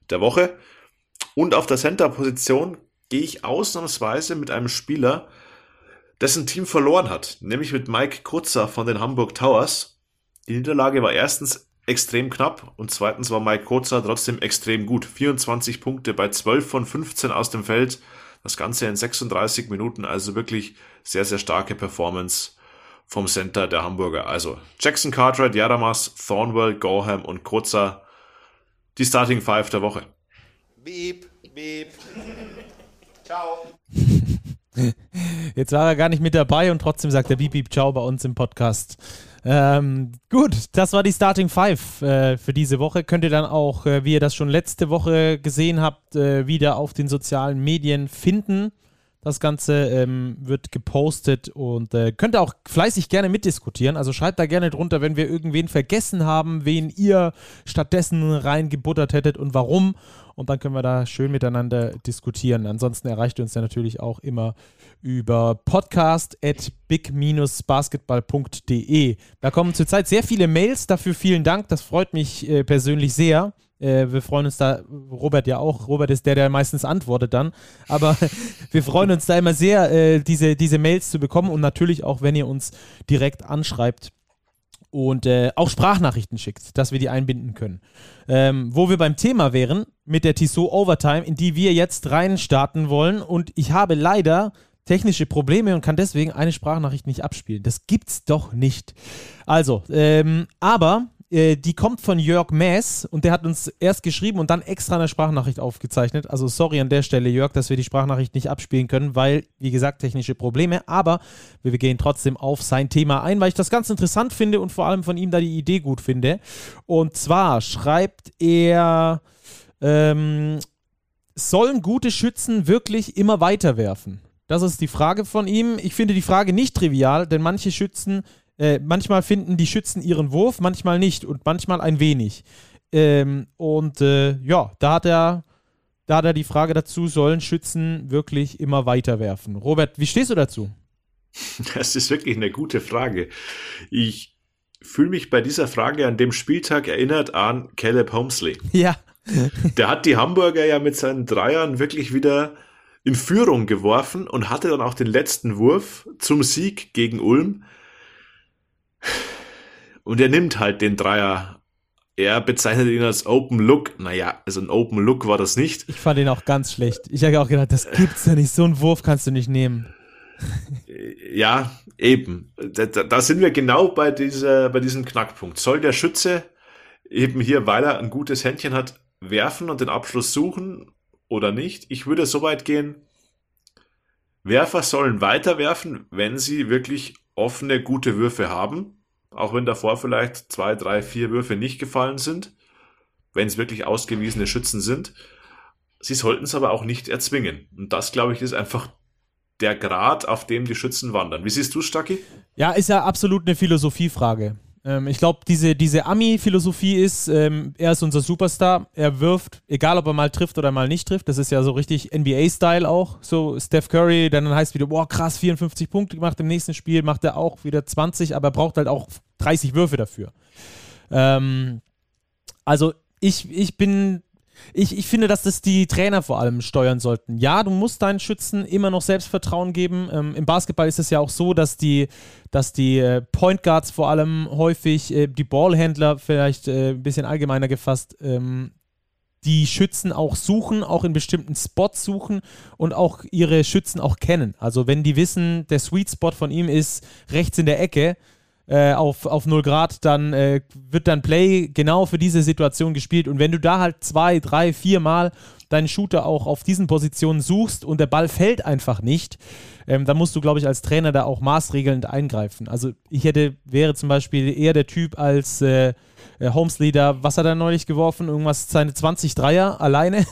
der Woche. Und auf der Center-Position gehe ich ausnahmsweise mit einem Spieler, dessen Team verloren hat, nämlich mit Mike Kurzer von den Hamburg Towers. Die Niederlage war erstens extrem knapp und zweitens war Mike Kurzer trotzdem extrem gut. 24 Punkte bei 12 von 15 aus dem Feld. Das Ganze in 36 Minuten, also wirklich sehr, sehr starke Performance vom Center der Hamburger. Also Jackson Cartwright, Jadamas, Thornwell, Gorham und Kurzer. Die Starting Five der Woche. Beep, beep. Ciao. Jetzt war er gar nicht mit dabei und trotzdem sagt er Beep, beep, ciao bei uns im Podcast. Ähm, gut, das war die Starting Five äh, für diese Woche. Könnt ihr dann auch, äh, wie ihr das schon letzte Woche gesehen habt, äh, wieder auf den sozialen Medien finden. Das Ganze ähm, wird gepostet und äh, könnt ihr auch fleißig gerne mitdiskutieren. Also schreibt da gerne drunter, wenn wir irgendwen vergessen haben, wen ihr stattdessen reingebuttert hättet und warum. Und dann können wir da schön miteinander diskutieren. Ansonsten erreicht ihr uns ja natürlich auch immer über podcast at big-basketball.de. Da kommen zurzeit sehr viele Mails, dafür vielen Dank, das freut mich äh, persönlich sehr. Äh, wir freuen uns da, Robert ja auch. Robert ist der, der meistens antwortet dann. Aber wir freuen uns da immer sehr, äh, diese, diese Mails zu bekommen und natürlich auch, wenn ihr uns direkt anschreibt und äh, auch Sprachnachrichten schickt, dass wir die einbinden können. Ähm, wo wir beim Thema wären, mit der Tissot Overtime, in die wir jetzt reinstarten wollen. Und ich habe leider technische Probleme und kann deswegen eine Sprachnachricht nicht abspielen. Das gibt's doch nicht. Also, ähm, aber äh, die kommt von Jörg Maes und der hat uns erst geschrieben und dann extra eine Sprachnachricht aufgezeichnet. Also sorry an der Stelle, Jörg, dass wir die Sprachnachricht nicht abspielen können, weil, wie gesagt, technische Probleme. Aber wir gehen trotzdem auf sein Thema ein, weil ich das ganz interessant finde und vor allem von ihm da die Idee gut finde. Und zwar schreibt er, ähm, sollen gute Schützen wirklich immer weiterwerfen? Das ist die Frage von ihm. Ich finde die Frage nicht trivial, denn manche Schützen äh, manchmal finden die Schützen ihren Wurf, manchmal nicht und manchmal ein wenig. Ähm, und äh, ja, da hat er, da hat er die Frage dazu, sollen Schützen wirklich immer weiter werfen? Robert, wie stehst du dazu? Das ist wirklich eine gute Frage. Ich fühle mich bei dieser Frage an dem Spieltag erinnert an Caleb Holmesley. Ja. Der hat die Hamburger ja mit seinen Dreiern wirklich wieder in Führung geworfen und hatte dann auch den letzten Wurf zum Sieg gegen Ulm. Und er nimmt halt den Dreier. Er bezeichnet ihn als Open Look. Naja, also ein Open Look war das nicht. Ich fand ihn auch ganz schlecht. Ich habe auch gedacht, das gibt's ja nicht. So einen Wurf kannst du nicht nehmen. Ja, eben. Da, da sind wir genau bei, dieser, bei diesem Knackpunkt. Soll der Schütze eben hier, weil er ein gutes Händchen hat, werfen und den Abschluss suchen oder nicht? Ich würde so weit gehen, Werfer sollen weiterwerfen, wenn sie wirklich offene, gute Würfe haben auch wenn davor vielleicht zwei, drei, vier Würfe nicht gefallen sind, wenn es wirklich ausgewiesene Schützen sind. Sie sollten es aber auch nicht erzwingen. Und das, glaube ich, ist einfach der Grad, auf dem die Schützen wandern. Wie siehst du, Stacki? Ja, ist ja absolut eine Philosophiefrage. Ähm, ich glaube, diese, diese Ami-Philosophie ist, ähm, er ist unser Superstar, er wirft, egal ob er mal trifft oder mal nicht trifft, das ist ja so richtig NBA-Style auch, so Steph Curry, dann heißt wieder, boah krass, 54 Punkte gemacht, im nächsten Spiel macht er auch wieder 20, aber er braucht halt auch 30 Würfe dafür. Ähm, also ich, ich bin ich, ich finde, dass das die Trainer vor allem steuern sollten. Ja, du musst deinen Schützen immer noch Selbstvertrauen geben. Ähm, Im Basketball ist es ja auch so, dass die, dass die äh, Point Guards vor allem häufig, äh, die Ballhändler vielleicht äh, ein bisschen allgemeiner gefasst, ähm, die Schützen auch suchen, auch in bestimmten Spots suchen und auch ihre Schützen auch kennen. Also wenn die wissen, der Sweet Spot von ihm ist rechts in der Ecke, äh, auf, auf 0 Grad, dann äh, wird dann Play genau für diese Situation gespielt. Und wenn du da halt zwei, drei, vier Mal deinen Shooter auch auf diesen Positionen suchst und der Ball fällt einfach nicht, ähm, dann musst du, glaube ich, als Trainer da auch maßregelnd eingreifen. Also ich hätte, wäre zum Beispiel eher der Typ als äh, äh, Homesleader, was hat er neulich geworfen? Irgendwas, seine 20 Dreier alleine.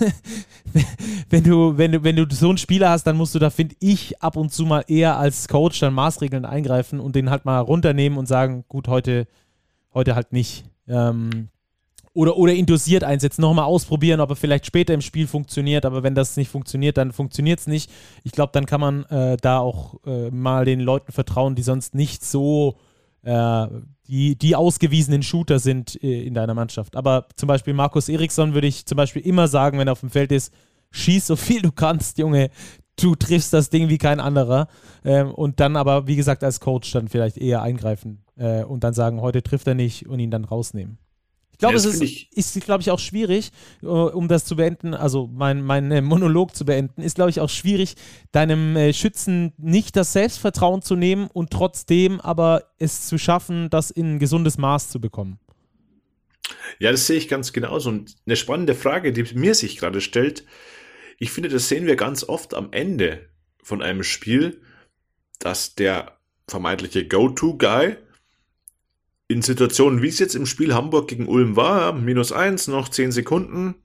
wenn, du, wenn, du, wenn du so einen Spieler hast, dann musst du da, finde ich, ab und zu mal eher als Coach dann maßregelnd eingreifen und den halt mal runternehmen und sagen, gut, heute, heute halt nicht. Ähm, oder, oder ihn dosiert einsetzen, nochmal ausprobieren, ob er vielleicht später im Spiel funktioniert, aber wenn das nicht funktioniert, dann funktioniert es nicht. Ich glaube, dann kann man äh, da auch äh, mal den Leuten vertrauen, die sonst nicht so äh, die, die ausgewiesenen Shooter sind äh, in deiner Mannschaft. Aber zum Beispiel Markus Eriksson würde ich zum Beispiel immer sagen, wenn er auf dem Feld ist, schieß so viel du kannst, Junge. Du triffst das Ding wie kein anderer. Ähm, und dann aber, wie gesagt, als Coach dann vielleicht eher eingreifen äh, und dann sagen, heute trifft er nicht und ihn dann rausnehmen. Ich glaube, ja, es ist, ich ist glaube ich, auch schwierig, äh, um das zu beenden, also mein, mein äh, Monolog zu beenden, ist, glaube ich, auch schwierig, deinem äh, Schützen nicht das Selbstvertrauen zu nehmen und trotzdem aber es zu schaffen, das in ein gesundes Maß zu bekommen. Ja, das sehe ich ganz genauso. Und eine spannende Frage, die mir sich gerade stellt, ich finde, das sehen wir ganz oft am Ende von einem Spiel, dass der vermeintliche Go-To-Guy in Situationen, wie es jetzt im Spiel Hamburg gegen Ulm war, minus eins, noch zehn Sekunden,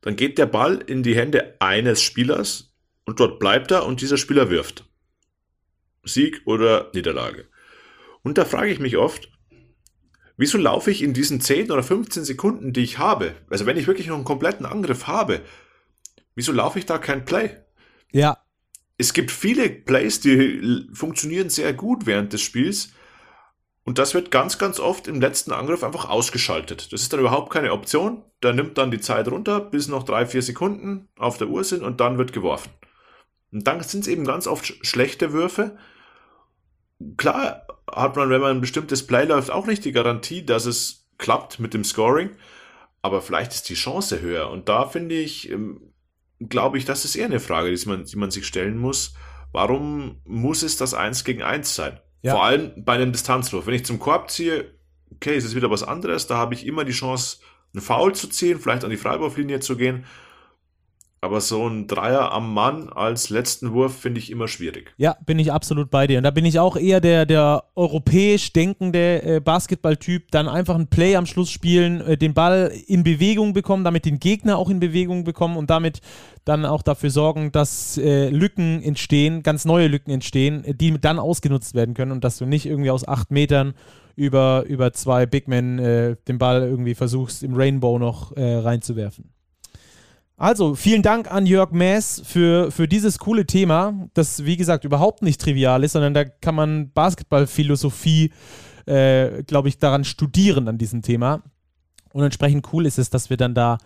dann geht der Ball in die Hände eines Spielers und dort bleibt er und dieser Spieler wirft. Sieg oder Niederlage. Und da frage ich mich oft, wieso laufe ich in diesen 10 oder 15 Sekunden, die ich habe, also wenn ich wirklich noch einen kompletten Angriff habe, wieso laufe ich da kein Play? Ja. Es gibt viele Plays, die funktionieren sehr gut während des Spiels, und das wird ganz, ganz oft im letzten Angriff einfach ausgeschaltet. Das ist dann überhaupt keine Option. Der nimmt dann die Zeit runter, bis noch drei, vier Sekunden auf der Uhr sind und dann wird geworfen. Und dann sind es eben ganz oft schlechte Würfe. Klar hat man, wenn man ein bestimmtes Play läuft, auch nicht die Garantie, dass es klappt mit dem Scoring. Aber vielleicht ist die Chance höher. Und da finde ich, ähm, glaube ich, das ist eher eine Frage, die man, die man sich stellen muss. Warum muss es das Eins gegen Eins sein? Ja. Vor allem bei einem Distanzwurf. Wenn ich zum Korb ziehe, okay, es ist wieder was anderes, da habe ich immer die Chance, einen Foul zu ziehen, vielleicht an die Freiwurflinie zu gehen. Aber so ein Dreier am Mann als letzten Wurf finde ich immer schwierig. Ja, bin ich absolut bei dir. Und da bin ich auch eher der, der europäisch denkende äh, Basketballtyp. Dann einfach ein Play am Schluss spielen, äh, den Ball in Bewegung bekommen, damit den Gegner auch in Bewegung bekommen und damit dann auch dafür sorgen, dass äh, Lücken entstehen, ganz neue Lücken entstehen, äh, die dann ausgenutzt werden können und dass du nicht irgendwie aus acht Metern über, über zwei Big Men äh, den Ball irgendwie versuchst, im Rainbow noch äh, reinzuwerfen. Also, vielen Dank an Jörg Maes für, für dieses coole Thema, das, wie gesagt, überhaupt nicht trivial ist, sondern da kann man Basketballphilosophie, äh, glaube ich, daran studieren, an diesem Thema. Und entsprechend cool ist es, dass wir dann da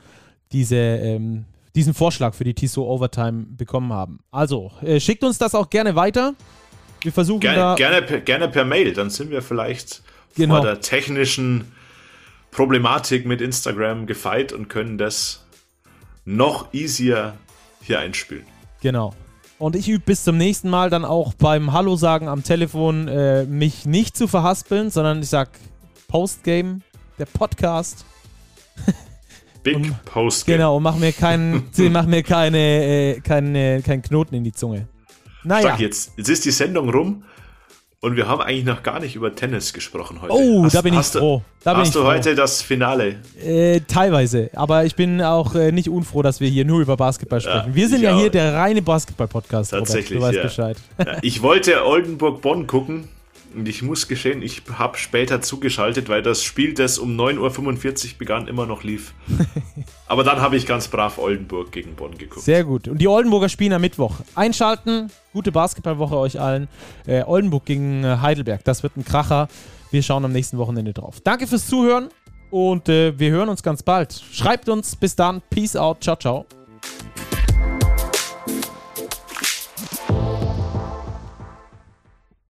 diese, ähm, diesen Vorschlag für die TSO Overtime bekommen haben. Also, äh, schickt uns das auch gerne weiter. Wir versuchen gerne, da. Gerne, gerne per Mail, dann sind wir vielleicht genau. vor der technischen Problematik mit Instagram gefeit und können das noch easier hier einspielen. Genau. Und ich übe bis zum nächsten Mal dann auch beim Hallo sagen am Telefon, äh, mich nicht zu verhaspeln, sondern ich sag Postgame, der Podcast. Big und, Postgame. Genau, und mach mir keinen, mach mir keine, äh, keine, keinen Knoten in die Zunge. Naja. Sag jetzt, jetzt ist die Sendung rum und wir haben eigentlich noch gar nicht über Tennis gesprochen heute. Oh, hast, da bin ich froh. Da hast du froh. heute das Finale? Äh, teilweise. Aber ich bin auch äh, nicht unfroh, dass wir hier nur über Basketball sprechen. Ja, wir sind ja auch. hier der reine Basketball-Podcast. Tatsächlich. Robert. Du weißt ja. Bescheid. Ja, ich wollte Oldenburg-Bonn gucken. Und ich muss geschehen, ich habe später zugeschaltet, weil das Spiel, das um 9.45 Uhr begann, immer noch lief. Aber dann habe ich ganz brav Oldenburg gegen Bonn geguckt. Sehr gut. Und die Oldenburger spielen am Mittwoch. Einschalten. Gute Basketballwoche euch allen. Äh, Oldenburg gegen äh, Heidelberg. Das wird ein Kracher. Wir schauen am nächsten Wochenende drauf. Danke fürs Zuhören und äh, wir hören uns ganz bald. Schreibt uns. Bis dann. Peace out. Ciao, ciao.